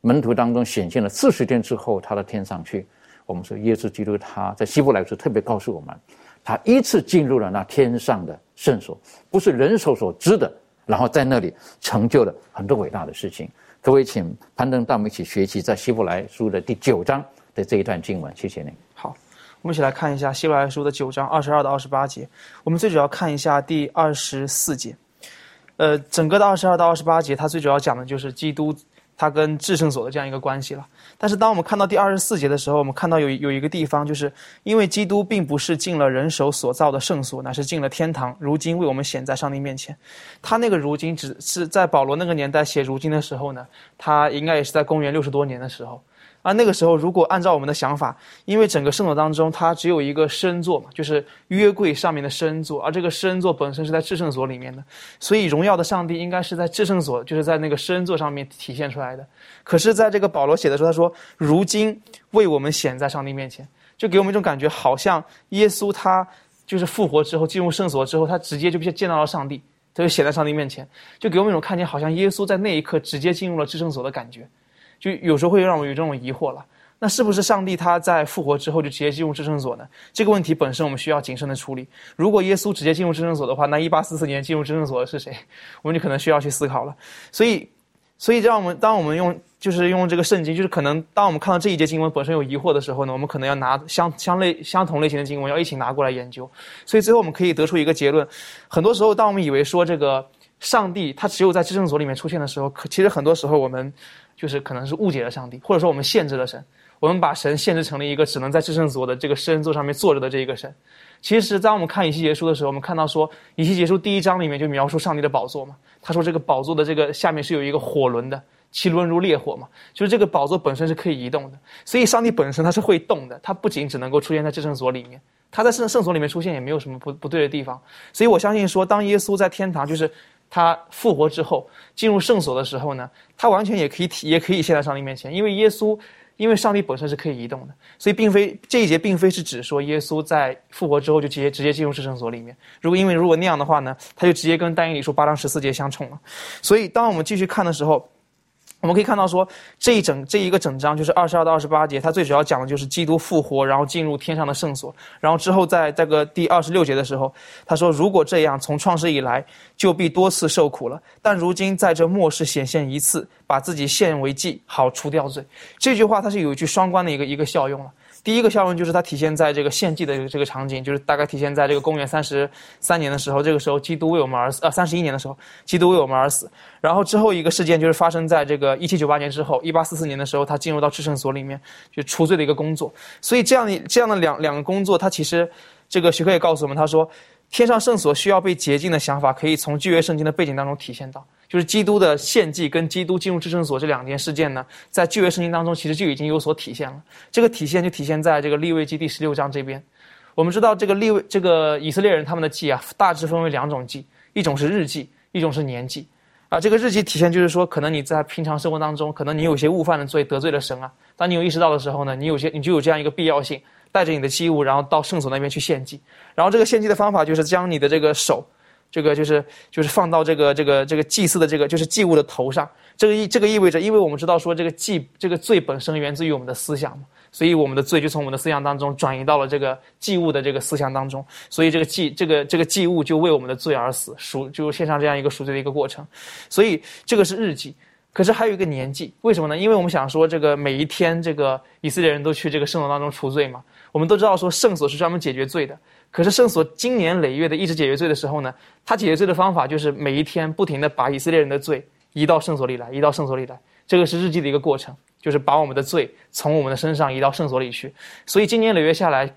门徒当中显现了四十天之后，他到天上去。我们说耶稣基督他在希伯来书特别告诉我们，他依次进入了那天上的圣所，不是人手所知的。然后在那里成就了很多伟大的事情。各位，请攀登到我们一起学习在希伯来书的第九章的这一段经文。谢谢您。好，我们一起来看一下希伯来书的九章二十二到二十八节。我们最主要看一下第二十四节。呃，整个的二十二到二十八节，它最主要讲的就是基督。他跟制圣所的这样一个关系了，但是当我们看到第二十四节的时候，我们看到有有一个地方，就是因为基督并不是进了人手所造的圣所，乃是进了天堂，如今为我们显在上帝面前。他那个如今只是在保罗那个年代写如今的时候呢，他应该也是在公元六十多年的时候。而那个时候，如果按照我们的想法，因为整个圣所当中，它只有一个圣座嘛，就是约柜上面的圣座，而这个圣座本身是在至圣所里面的，所以荣耀的上帝应该是在至圣所，就是在那个圣座上面体现出来的。可是，在这个保罗写的时候，他说：“如今为我们显在上帝面前”，就给我们一种感觉，好像耶稣他就是复活之后进入圣所之后，他直接就见到了上帝，他就显在上帝面前，就给我们一种看见，好像耶稣在那一刻直接进入了至圣所的感觉。就有时候会让我有这种疑惑了，那是不是上帝他在复活之后就直接进入至圣所呢？这个问题本身我们需要谨慎的处理。如果耶稣直接进入至圣所的话，那一八四四年进入至圣所的是谁？我们就可能需要去思考了。所以，所以让我们当我们用就是用这个圣经，就是可能当我们看到这一节经文本身有疑惑的时候呢，我们可能要拿相相类相同类型的经文要一起拿过来研究。所以最后我们可以得出一个结论：很多时候，当我们以为说这个上帝他只有在至圣所里面出现的时候，可其实很多时候我们。就是可能是误解了上帝，或者说我们限制了神，我们把神限制成了一个只能在至圣所的这个圣座上面坐着的这一个神。其实，当我们看以西结书的时候，我们看到说，以西结书第一章里面就描述上帝的宝座嘛。他说这个宝座的这个下面是有一个火轮的，其轮如烈火嘛，就是这个宝座本身是可以移动的，所以上帝本身它是会动的，它不仅只能够出现在至圣所里面，它在圣圣所里面出现也没有什么不不对的地方，所以我相信说，当耶稣在天堂就是他复活之后进入圣所的时候呢，他完全也可以体也可以现在上帝面前，因为耶稣。因为上帝本身是可以移动的，所以并非这一节并非是指说耶稣在复活之后就直接直接进入至圣所里面。如果因为如果那样的话呢，他就直接跟但以理书八章十四节相冲了。所以当我们继续看的时候。我们可以看到，说这一整这一个整章就是二十二到二十八节，它最主要讲的就是基督复活，然后进入天上的圣所，然后之后在这个第二十六节的时候，他说：“如果这样，从创世以来就必多次受苦了，但如今在这末世显现一次，把自己献为祭，好除掉罪。”这句话它是有一句双关的一个一个效用了。第一个效用就是它体现在这个献祭的这个场景，就是大概体现在这个公元三十三年的时候，这个时候基督为我们而死，啊，三十一年的时候，基督为我们而死。然后之后一个事件就是发生在这个一七九八年之后，一八四四年的时候，他进入到至圣所里面就除罪的一个工作。所以这样的这样的两两个工作，他其实这个徐克也告诉我们，他说天上圣所需要被洁净的想法，可以从旧约圣经的背景当中体现到。就是基督的献祭跟基督进入至圣所这两件事件呢，在旧约圣经当中其实就已经有所体现了。这个体现就体现在这个立位记第十六章这边。我们知道这个立位这个以色列人他们的祭啊，大致分为两种祭，一种是日祭，一种是年祭。啊，这个日祭体现就是说，可能你在平常生活当中，可能你有些误犯的罪得罪了神啊。当你有意识到的时候呢，你有些你就有这样一个必要性，带着你的祭物，然后到圣所那边去献祭。然后这个献祭的方法就是将你的这个手。这个就是就是放到这个这个这个祭祀的这个就是祭物的头上，这个意这个意味着，因为我们知道说这个祭这个罪本身源自于我们的思想嘛，所以我们的罪就从我们的思想当中转移到了这个祭物的这个思想当中，所以这个祭这个这个祭物就为我们的罪而死，赎就献上这样一个赎罪的一个过程，所以这个是日祭，可是还有一个年祭，为什么呢？因为我们想说这个每一天这个以色列人都去这个圣所当中除罪嘛，我们都知道说圣所是专门解决罪的。可是圣所经年累月的一直解决罪的时候呢，他解决罪的方法就是每一天不停的把以色列人的罪移到圣所里来，移到圣所里来。这个是日记的一个过程，就是把我们的罪从我们的身上移到圣所里去。所以经年累月下来，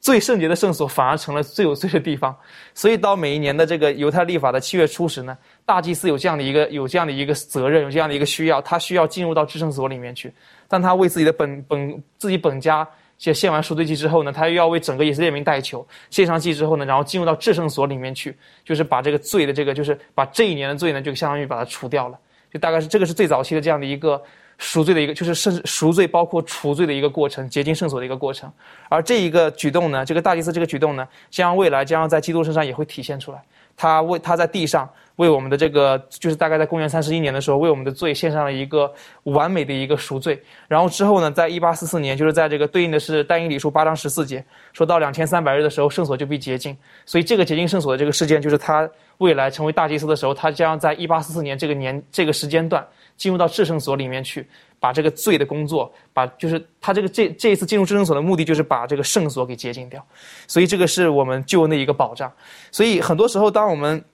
最圣洁的圣所反而成了最有罪的地方。所以到每一年的这个犹太历法的七月初十呢，大祭司有这样的一个有这样的一个责任，有这样的一个需要，他需要进入到至圣所里面去，但他为自己的本本自己本家。献献完赎罪祭之后呢，他又要为整个以色列民代求。献上祭之后呢，然后进入到至圣所里面去，就是把这个罪的这个，就是把这一年的罪呢，就相当于把它除掉了。就大概是这个是最早期的这样的一个赎罪的一个，就是圣赎罪包括除罪的一个过程，洁净圣所的一个过程。而这一个举动呢，这个大祭司这个举动呢，将未来将要在基督身上也会体现出来。他为他在地上。为我们的这个，就是大概在公元三十一年的时候，为我们的罪献上了一个完美的一个赎罪。然后之后呢，在一八四四年，就是在这个对应的是但以理书八章十四节，说到两千三百日的时候，圣所就被洁净。所以这个洁净圣所的这个事件，就是他未来成为大祭司的时候，他将在一八四四年这个年这个时间段进入到至圣所里面去，把这个罪的工作，把就是他这个这这一次进入至圣所的目的，就是把这个圣所给洁净掉。所以这个是我们救恩的一个保障。所以很多时候，当我们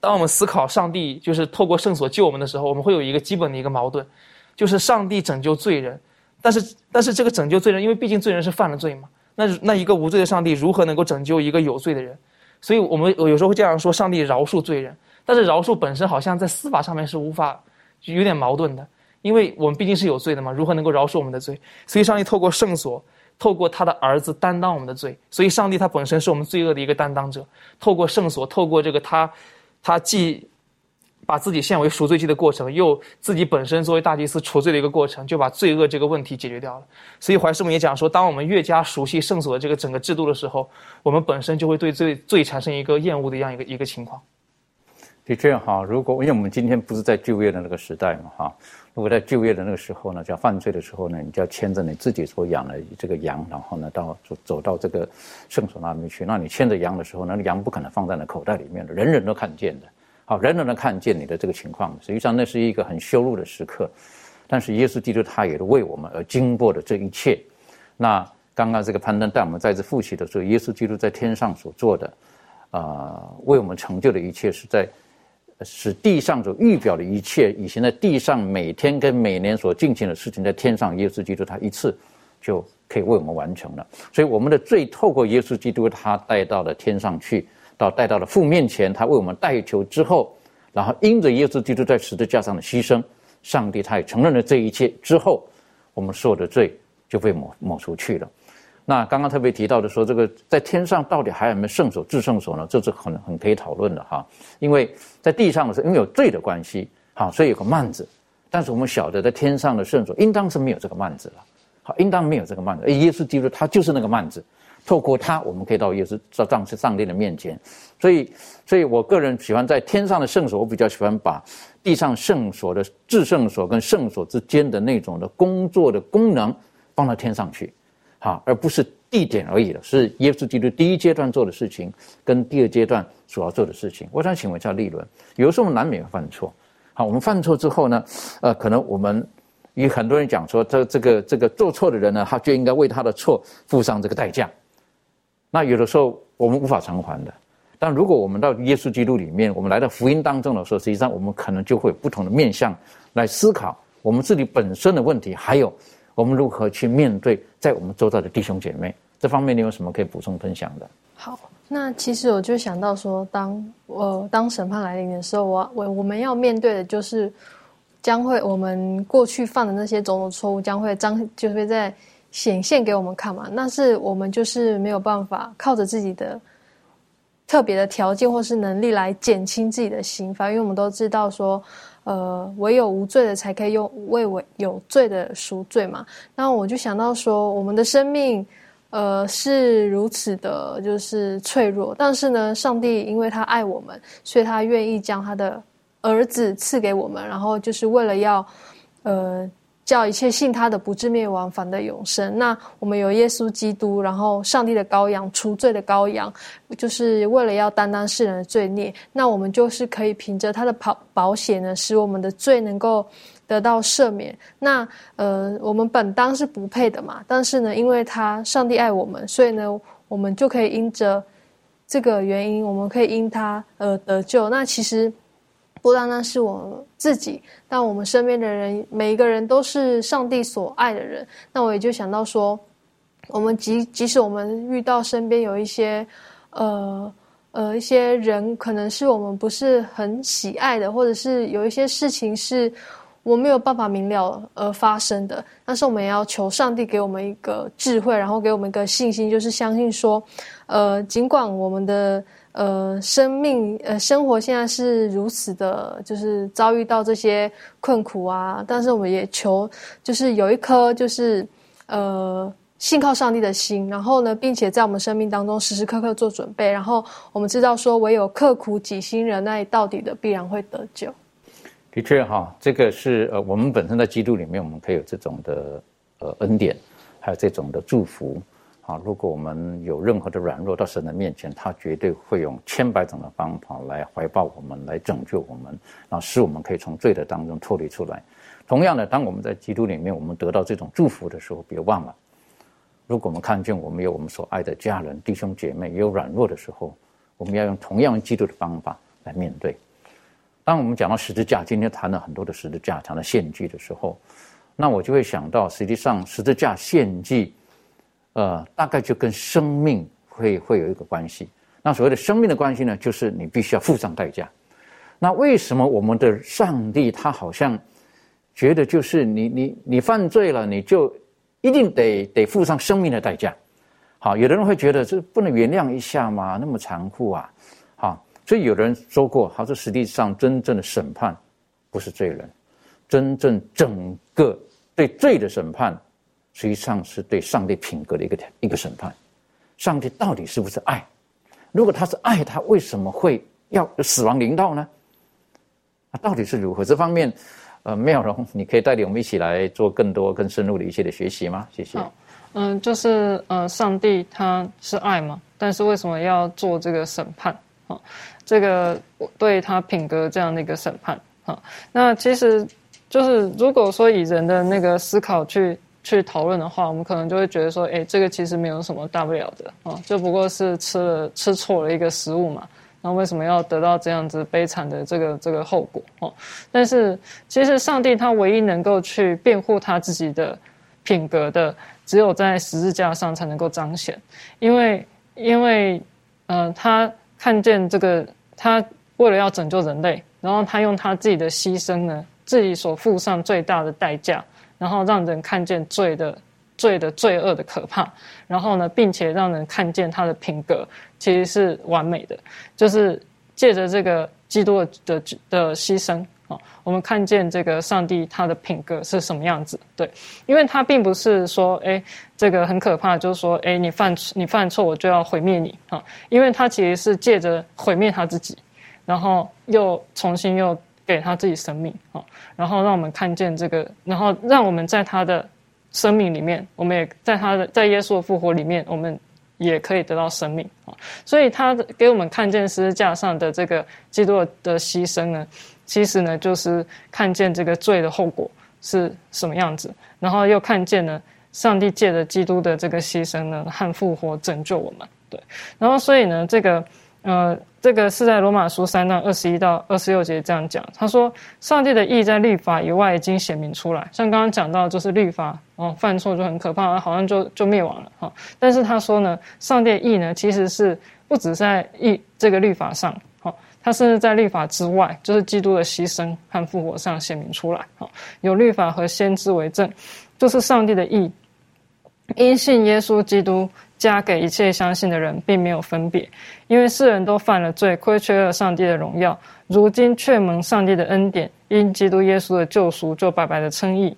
当我们思考上帝就是透过圣所救我们的时候，我们会有一个基本的一个矛盾，就是上帝拯救罪人，但是但是这个拯救罪人，因为毕竟罪人是犯了罪嘛，那那一个无罪的上帝如何能够拯救一个有罪的人？所以我们有时候会这样说：上帝饶恕罪人，但是饶恕本身好像在司法上面是无法，有点矛盾的，因为我们毕竟是有罪的嘛，如何能够饶恕我们的罪？所以上帝透过圣所，透过他的儿子担当我们的罪，所以上帝他本身是我们罪恶的一个担当者，透过圣所，透过这个他。他既把自己献为赎罪祭的过程，又自己本身作为大祭司除罪的一个过程，就把罪恶这个问题解决掉了。所以怀师母也讲说，当我们越加熟悉圣所的这个整个制度的时候，我们本身就会对罪罪产生一个厌恶的这样一个一个情况。的确哈，如果因为我们今天不是在就业的那个时代嘛哈，如果在就业的那个时候呢，叫犯罪的时候呢，你就要牵着你自己所养的这个羊，然后呢到走走到这个圣所那边去。那你牵着羊的时候，那个羊不可能放在那口袋里面的，人人都看见的。好，人人都看见你的这个情况。实际上那是一个很羞辱的时刻，但是耶稣基督他也是为我们而经过的这一切。那刚刚这个攀登带我们再次复习的时候，耶稣基督在天上所做的，啊，为我们成就的一切是在。使地上所预表的一切，以前在地上每天跟每年所进行的事情，在天上耶稣基督他一次就可以为我们完成了。所以我们的罪透过耶稣基督他带到了天上去，到带到了父面前，他为我们代求之后，然后因着耶稣基督在十字架上的牺牲，上帝他也承认了这一切之后，我们所有的罪就被抹抹除去了。那刚刚特别提到的说，这个在天上到底还有没有圣所、至圣所呢？这是很很可以讨论的哈。因为在地上的时候，因为有罪的关系，好，所以有个幔子。但是我们晓得，在天上的圣所应当是没有这个幔子了，好，应当没有这个幔子。耶稣基督他就是那个幔子，透过他，我们可以到耶稣到上上帝的面前。所以，所以我个人喜欢在天上的圣所，我比较喜欢把地上圣所的至圣所跟圣所之间的那种的工作的功能放到天上去。好，而不是地点而已了，是耶稣基督第一阶段做的事情，跟第二阶段所要做的事情。我想请问一下立伦，有的时候我们难免犯错。好，我们犯错之后呢，呃，可能我们与很多人讲说，这这个这个做错的人呢，他就应该为他的错付上这个代价。那有的时候我们无法偿还的，但如果我们到耶稣基督里面，我们来到福音当中的时候，实际上我们可能就会有不同的面向来思考我们自己本身的问题，还有。我们如何去面对在我们周遭的弟兄姐妹？这方面你有什么可以补充分享的？好，那其实我就想到说，当呃当审判来临的时候，我我我们要面对的就是将会我们过去犯的那些种种错误，将会彰就会在显现给我们看嘛。那是我们就是没有办法靠着自己的特别的条件或是能力来减轻自己的刑罚，因为我们都知道说。呃，唯有无罪的才可以用为我有罪的赎罪嘛。那我就想到说，我们的生命，呃，是如此的，就是脆弱。但是呢，上帝因为他爱我们，所以他愿意将他的儿子赐给我们，然后就是为了要，呃。叫一切信他的不至灭亡，反得永生。那我们有耶稣基督，然后上帝的羔羊，除罪的羔羊，就是为了要担当世人的罪孽。那我们就是可以凭着他的保保险呢，使我们的罪能够得到赦免。那呃，我们本当是不配的嘛，但是呢，因为他上帝爱我们，所以呢，我们就可以因着这个原因，我们可以因他而得救。那其实。不单单是我自己，但我们身边的人，每一个人都是上帝所爱的人。那我也就想到说，我们即即使我们遇到身边有一些，呃呃一些人，可能是我们不是很喜爱的，或者是有一些事情是我没有办法明了而发生的，但是我们也要求上帝给我们一个智慧，然后给我们一个信心，就是相信说，呃，尽管我们的。呃，生命呃，生活现在是如此的，就是遭遇到这些困苦啊。但是我们也求，就是有一颗就是呃信靠上帝的心，然后呢，并且在我们生命当中时时刻刻做准备。然后我们知道说，唯有刻苦己心人，那到底的必然会得救。的确哈，这个是呃，我们本身在基督里面，我们可以有这种的呃恩典，还有这种的祝福。啊，如果我们有任何的软弱到神的面前，他绝对会用千百种的方法来怀抱我们，来拯救我们，然后使我们可以从罪的当中脱离出来。同样的，当我们在基督里面，我们得到这种祝福的时候，别忘了，如果我们看见我们有我们所爱的家人、弟兄姐妹也有软弱的时候，我们要用同样基督的方法来面对。当我们讲到十字架，今天谈了很多的十字架，谈了献祭的时候，那我就会想到，实际上十字架献祭。呃，大概就跟生命会会有一个关系。那所谓的生命的关系呢，就是你必须要付上代价。那为什么我们的上帝他好像觉得就是你你你犯罪了，你就一定得得付上生命的代价？好，有的人会觉得这不能原谅一下吗？那么残酷啊！好，所以有人说过，他说实际上真正的审判不是罪人，真正整个对罪的审判。实际上是对上帝品格的一个一个审判。上帝到底是不是爱？如果他是爱，他为什么会要死亡临到呢？啊，到底是如何？这方面，呃，妙容，你可以带领我们一起来做更多、更深入的一些的学习吗？谢谢。嗯，就是呃，上帝他是爱嘛，但是为什么要做这个审判？啊，这个对他品格这样的一个审判啊，那其实就是如果说以人的那个思考去。去讨论的话，我们可能就会觉得说，哎，这个其实没有什么大不了的啊，就不过是吃了吃错了一个食物嘛，那为什么要得到这样子悲惨的这个这个后果哦？但是其实上帝他唯一能够去辩护他自己的品格的，只有在十字架上才能够彰显，因为因为嗯，他看见这个，他为了要拯救人类，然后他用他自己的牺牲呢，自己所付上最大的代价，然后让人看见罪的罪的罪恶的可怕，然后呢，并且让人看见他的品格其实是完美的，就是借着这个基督的的牺牲啊，我们看见这个上帝他的品格是什么样子。对，因为他并不是说，哎，这个很可怕，就是说，哎，你犯你犯错，我就要毁灭你啊，因为他其实是借着毁灭他自己，然后又重新又。给他自己生命啊，然后让我们看见这个，然后让我们在他的生命里面，我们也在他的在耶稣的复活里面，我们也可以得到生命啊。所以他给我们看见十字架上的这个基督的牺牲呢，其实呢就是看见这个罪的后果是什么样子，然后又看见呢上帝借着基督的这个牺牲呢和复活拯救我们。对，然后所以呢这个。呃，这个是在罗马书三章二十一到二十六节这样讲。他说，上帝的意在律法以外已经显明出来。像刚刚讲到，就是律法哦，犯错就很可怕，好像就就灭亡了哈。但是他说呢，上帝的意呢，其实是不止在意这个律法上，好，他甚至在律法之外，就是基督的牺牲和复活上显明出来。好，有律法和先知为证，就是上帝的意，因信耶稣基督。加给一切相信的人，并没有分别，因为世人都犯了罪，亏缺了上帝的荣耀。如今却蒙上帝的恩典，因基督耶稣的救赎，就白白的称义。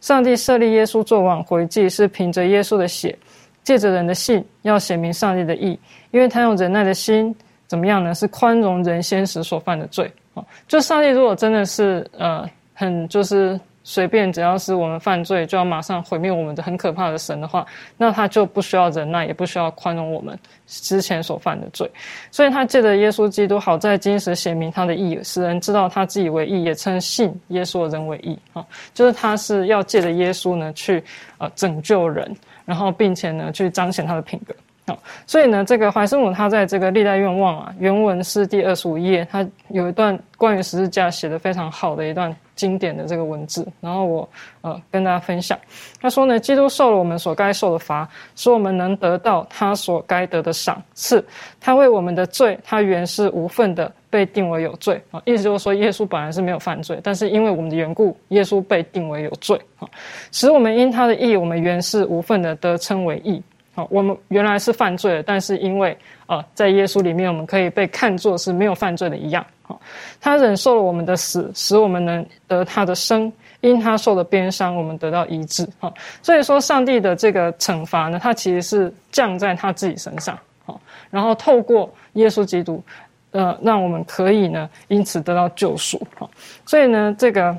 上帝设立耶稣做挽回祭，是凭着耶稣的血，借着人的信，要显明上帝的义。因为他用忍耐的心，怎么样呢？是宽容人先时所犯的罪啊。就上帝如果真的是呃，很就是。随便只要是我们犯罪，就要马上毁灭我们的很可怕的神的话，那他就不需要忍耐，也不需要宽容我们之前所犯的罪。所以他借着耶稣基督，好在今时显明他的义，使人知道他自己为义，也称信耶稣的人为义啊。就是他是要借着耶稣呢，去呃拯救人，然后并且呢去彰显他的品格。好，所以呢，这个怀斯姆他在这个历代愿望啊，原文是第二十五页，他有一段关于十字架写的非常好的一段。经典的这个文字，然后我呃跟大家分享。他说呢，基督受了我们所该受的罚，使我们能得到他所该得的赏赐。他为我们的罪，他原是无份的，被定为有罪啊。意思就是说，耶稣本来是没有犯罪，但是因为我们的缘故，耶稣被定为有罪啊，使我们因他的义，我们原是无份的，得称为义。好，我们原来是犯罪的，但是因为啊，在耶稣里面，我们可以被看作是没有犯罪的一样。好，他忍受了我们的死，使我们能得他的生；因他受的鞭伤，我们得到医治。好，所以说上帝的这个惩罚呢，他其实是降在他自己身上。好，然后透过耶稣基督，呃，让我们可以呢，因此得到救赎。好，所以呢，这个。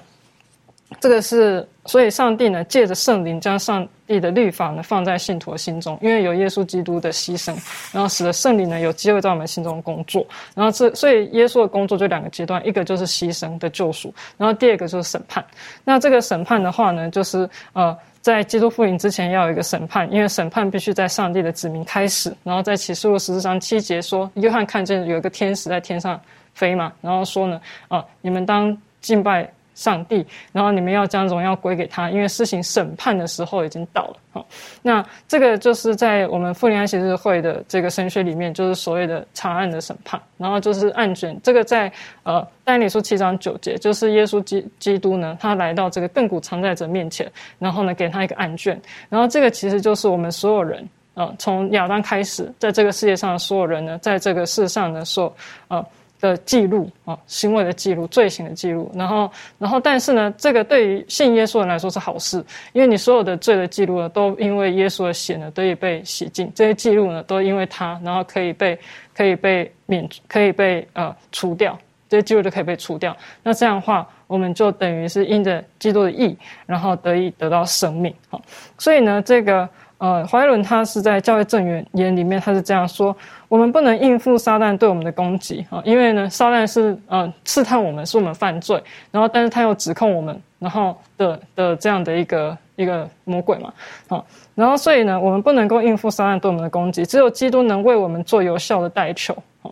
这个是，所以上帝呢，借着圣灵将上帝的律法呢放在信徒的心中，因为有耶稣基督的牺牲，然后使得圣灵呢有机会在我们心中工作。然后这，所以耶稣的工作就两个阶段，一个就是牺牲的救赎，然后第二个就是审判。那这个审判的话呢，就是呃，在基督复临之前要有一个审判，因为审判必须在上帝的子民开始。然后在启示录十四章七节说，约翰看见有一个天使在天上飞嘛，然后说呢，啊，你们当敬拜。上帝，然后你们要将荣耀归给他，因为施行审判的时候已经到了。好，那这个就是在我们富林安息日会的这个神学里面，就是所谓的长案的审判，然后就是案卷。这个在呃但理书七章九节，就是耶稣基基督呢，他来到这个亘古常在者面前，然后呢给他一个案卷，然后这个其实就是我们所有人啊，从亚当开始，在这个世界上的所有人呢，在这个世上的所啊。的记录啊，行为的记录，罪行的记录，然后，然后，但是呢，这个对于信耶稣人来说是好事，因为你所有的罪的记录呢，都因为耶稣的血呢得以被洗净，这些记录呢，都因为他，然后可以被可以被免，可以被呃除掉，这些记录就可以被除掉。那这样的话，我们就等于是因着基督的义，然后得以得到生命。好，所以呢，这个。呃，怀伦他是在教会正言言里面，他是这样说：我们不能应付撒旦对我们的攻击啊，因为呢，撒旦是呃试探我们，是我们犯罪，然后但是他又指控我们，然后的的这样的一个一个魔鬼嘛，啊，然后所以呢，我们不能够应付撒旦对我们的攻击，只有基督能为我们做有效的代求，啊，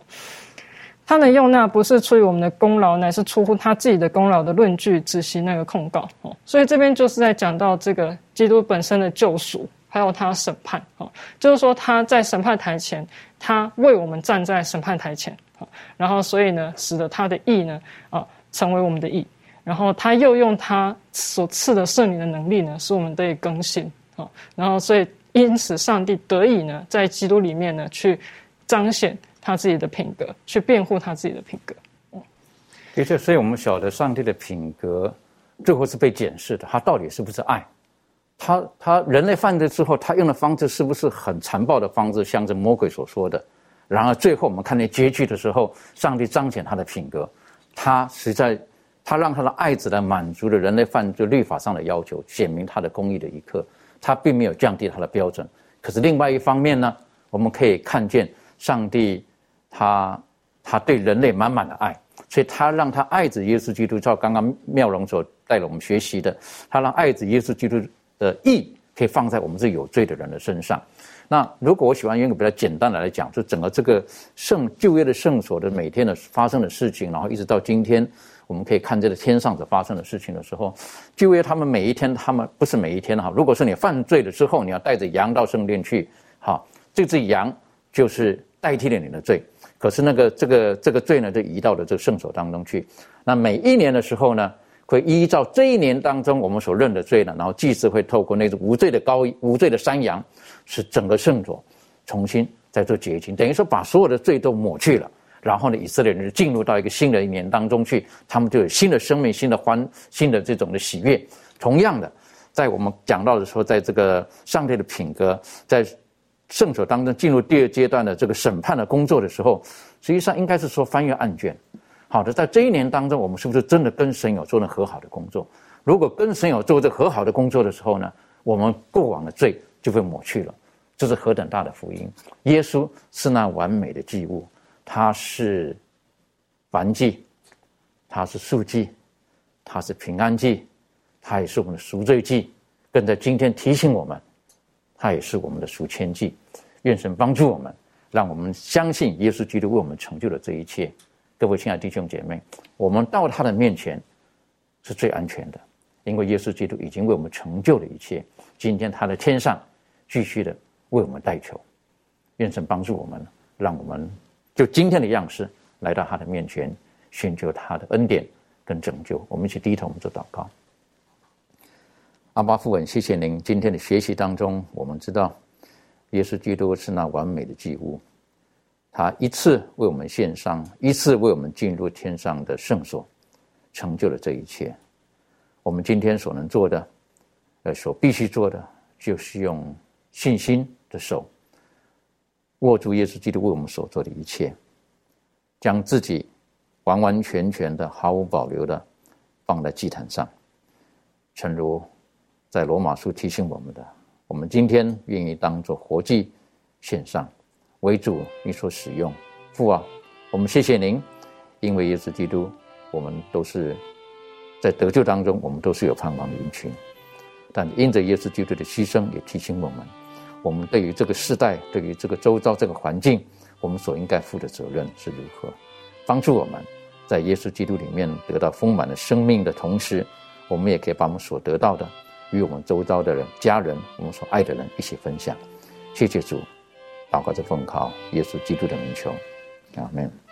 他能用那不是出于我们的功劳，乃是出乎他自己的功劳的论据执行那个控告，哦，所以这边就是在讲到这个基督本身的救赎。还有他审判啊，就是说他在审判台前，他为我们站在审判台前啊，然后所以呢，使得他的义呢啊成为我们的义，然后他又用他所赐的圣灵的能力呢，使我们得以更新啊。然后所以因此，上帝得以呢，在基督里面呢，去彰显他自己的品格，去辩护他自己的品格。的确，所以我们晓得上帝的品格最后是被检视的，他到底是不是爱？他他人类犯罪之后，他用的方式是不是很残暴的方式，像这魔鬼所说的？然而最后我们看见结局的时候，上帝彰显他的品格，他实在他让他的爱子来满足了人类犯罪律法上的要求，显明他的公义的一刻，他并没有降低他的标准。可是另外一方面呢，我们可以看见上帝他他对人类满满的爱。所以他让他爱子耶稣基督，照刚刚妙容所带了我们学习的，他让爱子耶稣基督的义可以放在我们这有罪的人的身上。那如果我喜欢用一个比较简单的来讲，就整个这个圣旧约的圣所的每天的发生的事情，然后一直到今天，我们可以看这个天上所发生的事情的时候，旧约他们每一天，他们不是每一天哈。如果说你犯罪了之后，你要带着羊到圣殿去，好，这只羊就是代替了你的罪。可是那个这个这个罪呢，就移到了这个圣所当中去。那每一年的时候呢，会依照这一年当中我们所认的罪呢，然后祭司会透过那种无罪的羔无罪的山羊，使整个圣所重新再做洁净，等于说把所有的罪都抹去了。然后呢，以色列人就进入到一个新的一年当中去，他们就有新的生命、新的欢、新的这种的喜悦。同样的，在我们讲到的时候，在这个上帝的品格，在。圣所当中进入第二阶段的这个审判的工作的时候，实际上应该是说翻阅案卷。好的，在这一年当中，我们是不是真的跟神有做了和好的工作？如果跟神有做这和好的工作的时候呢，我们过往的罪就被抹去了。这是何等大的福音！耶稣是那完美的祭物，他是燔祭，他是赎祭，他是平安祭，他也是我们的赎罪祭，更在今天提醒我们。他也是我们的赎千祭，愿神帮助我们，让我们相信耶稣基督为我们成就了这一切。各位亲爱的弟兄姐妹，我们到他的面前是最安全的，因为耶稣基督已经为我们成就了一切。今天他在天上继续的为我们代求，愿神帮助我们，让我们就今天的样式来到他的面前，寻求他的恩典跟拯救。我们一起低头，我们做祷告。阿巴父文，谢谢您。今天的学习当中，我们知道，耶稣基督是那完美的祭物，他一次为我们献上，一次为我们进入天上的圣所，成就了这一切。我们今天所能做的，呃，所必须做的，就是用信心的手握住耶稣基督为我们所做的一切，将自己完完全全的、毫无保留的放在祭坛上，诚如。在罗马书提醒我们的，我们今天愿意当做活祭献上，为主你所使用。父啊，我们谢谢您，因为耶稣基督，我们都是在得救当中，我们都是有盼望的人群。但因着耶稣基督的牺牲，也提醒我们，我们对于这个时代，对于这个周遭这个环境，我们所应该负的责任是如何，帮助我们在耶稣基督里面得到丰满的生命的同时，我们也可以把我们所得到的。与我们周遭的人、家人、我们所爱的人一起分享，谢谢主，祷告这奉靠耶稣基督的名求，阿门。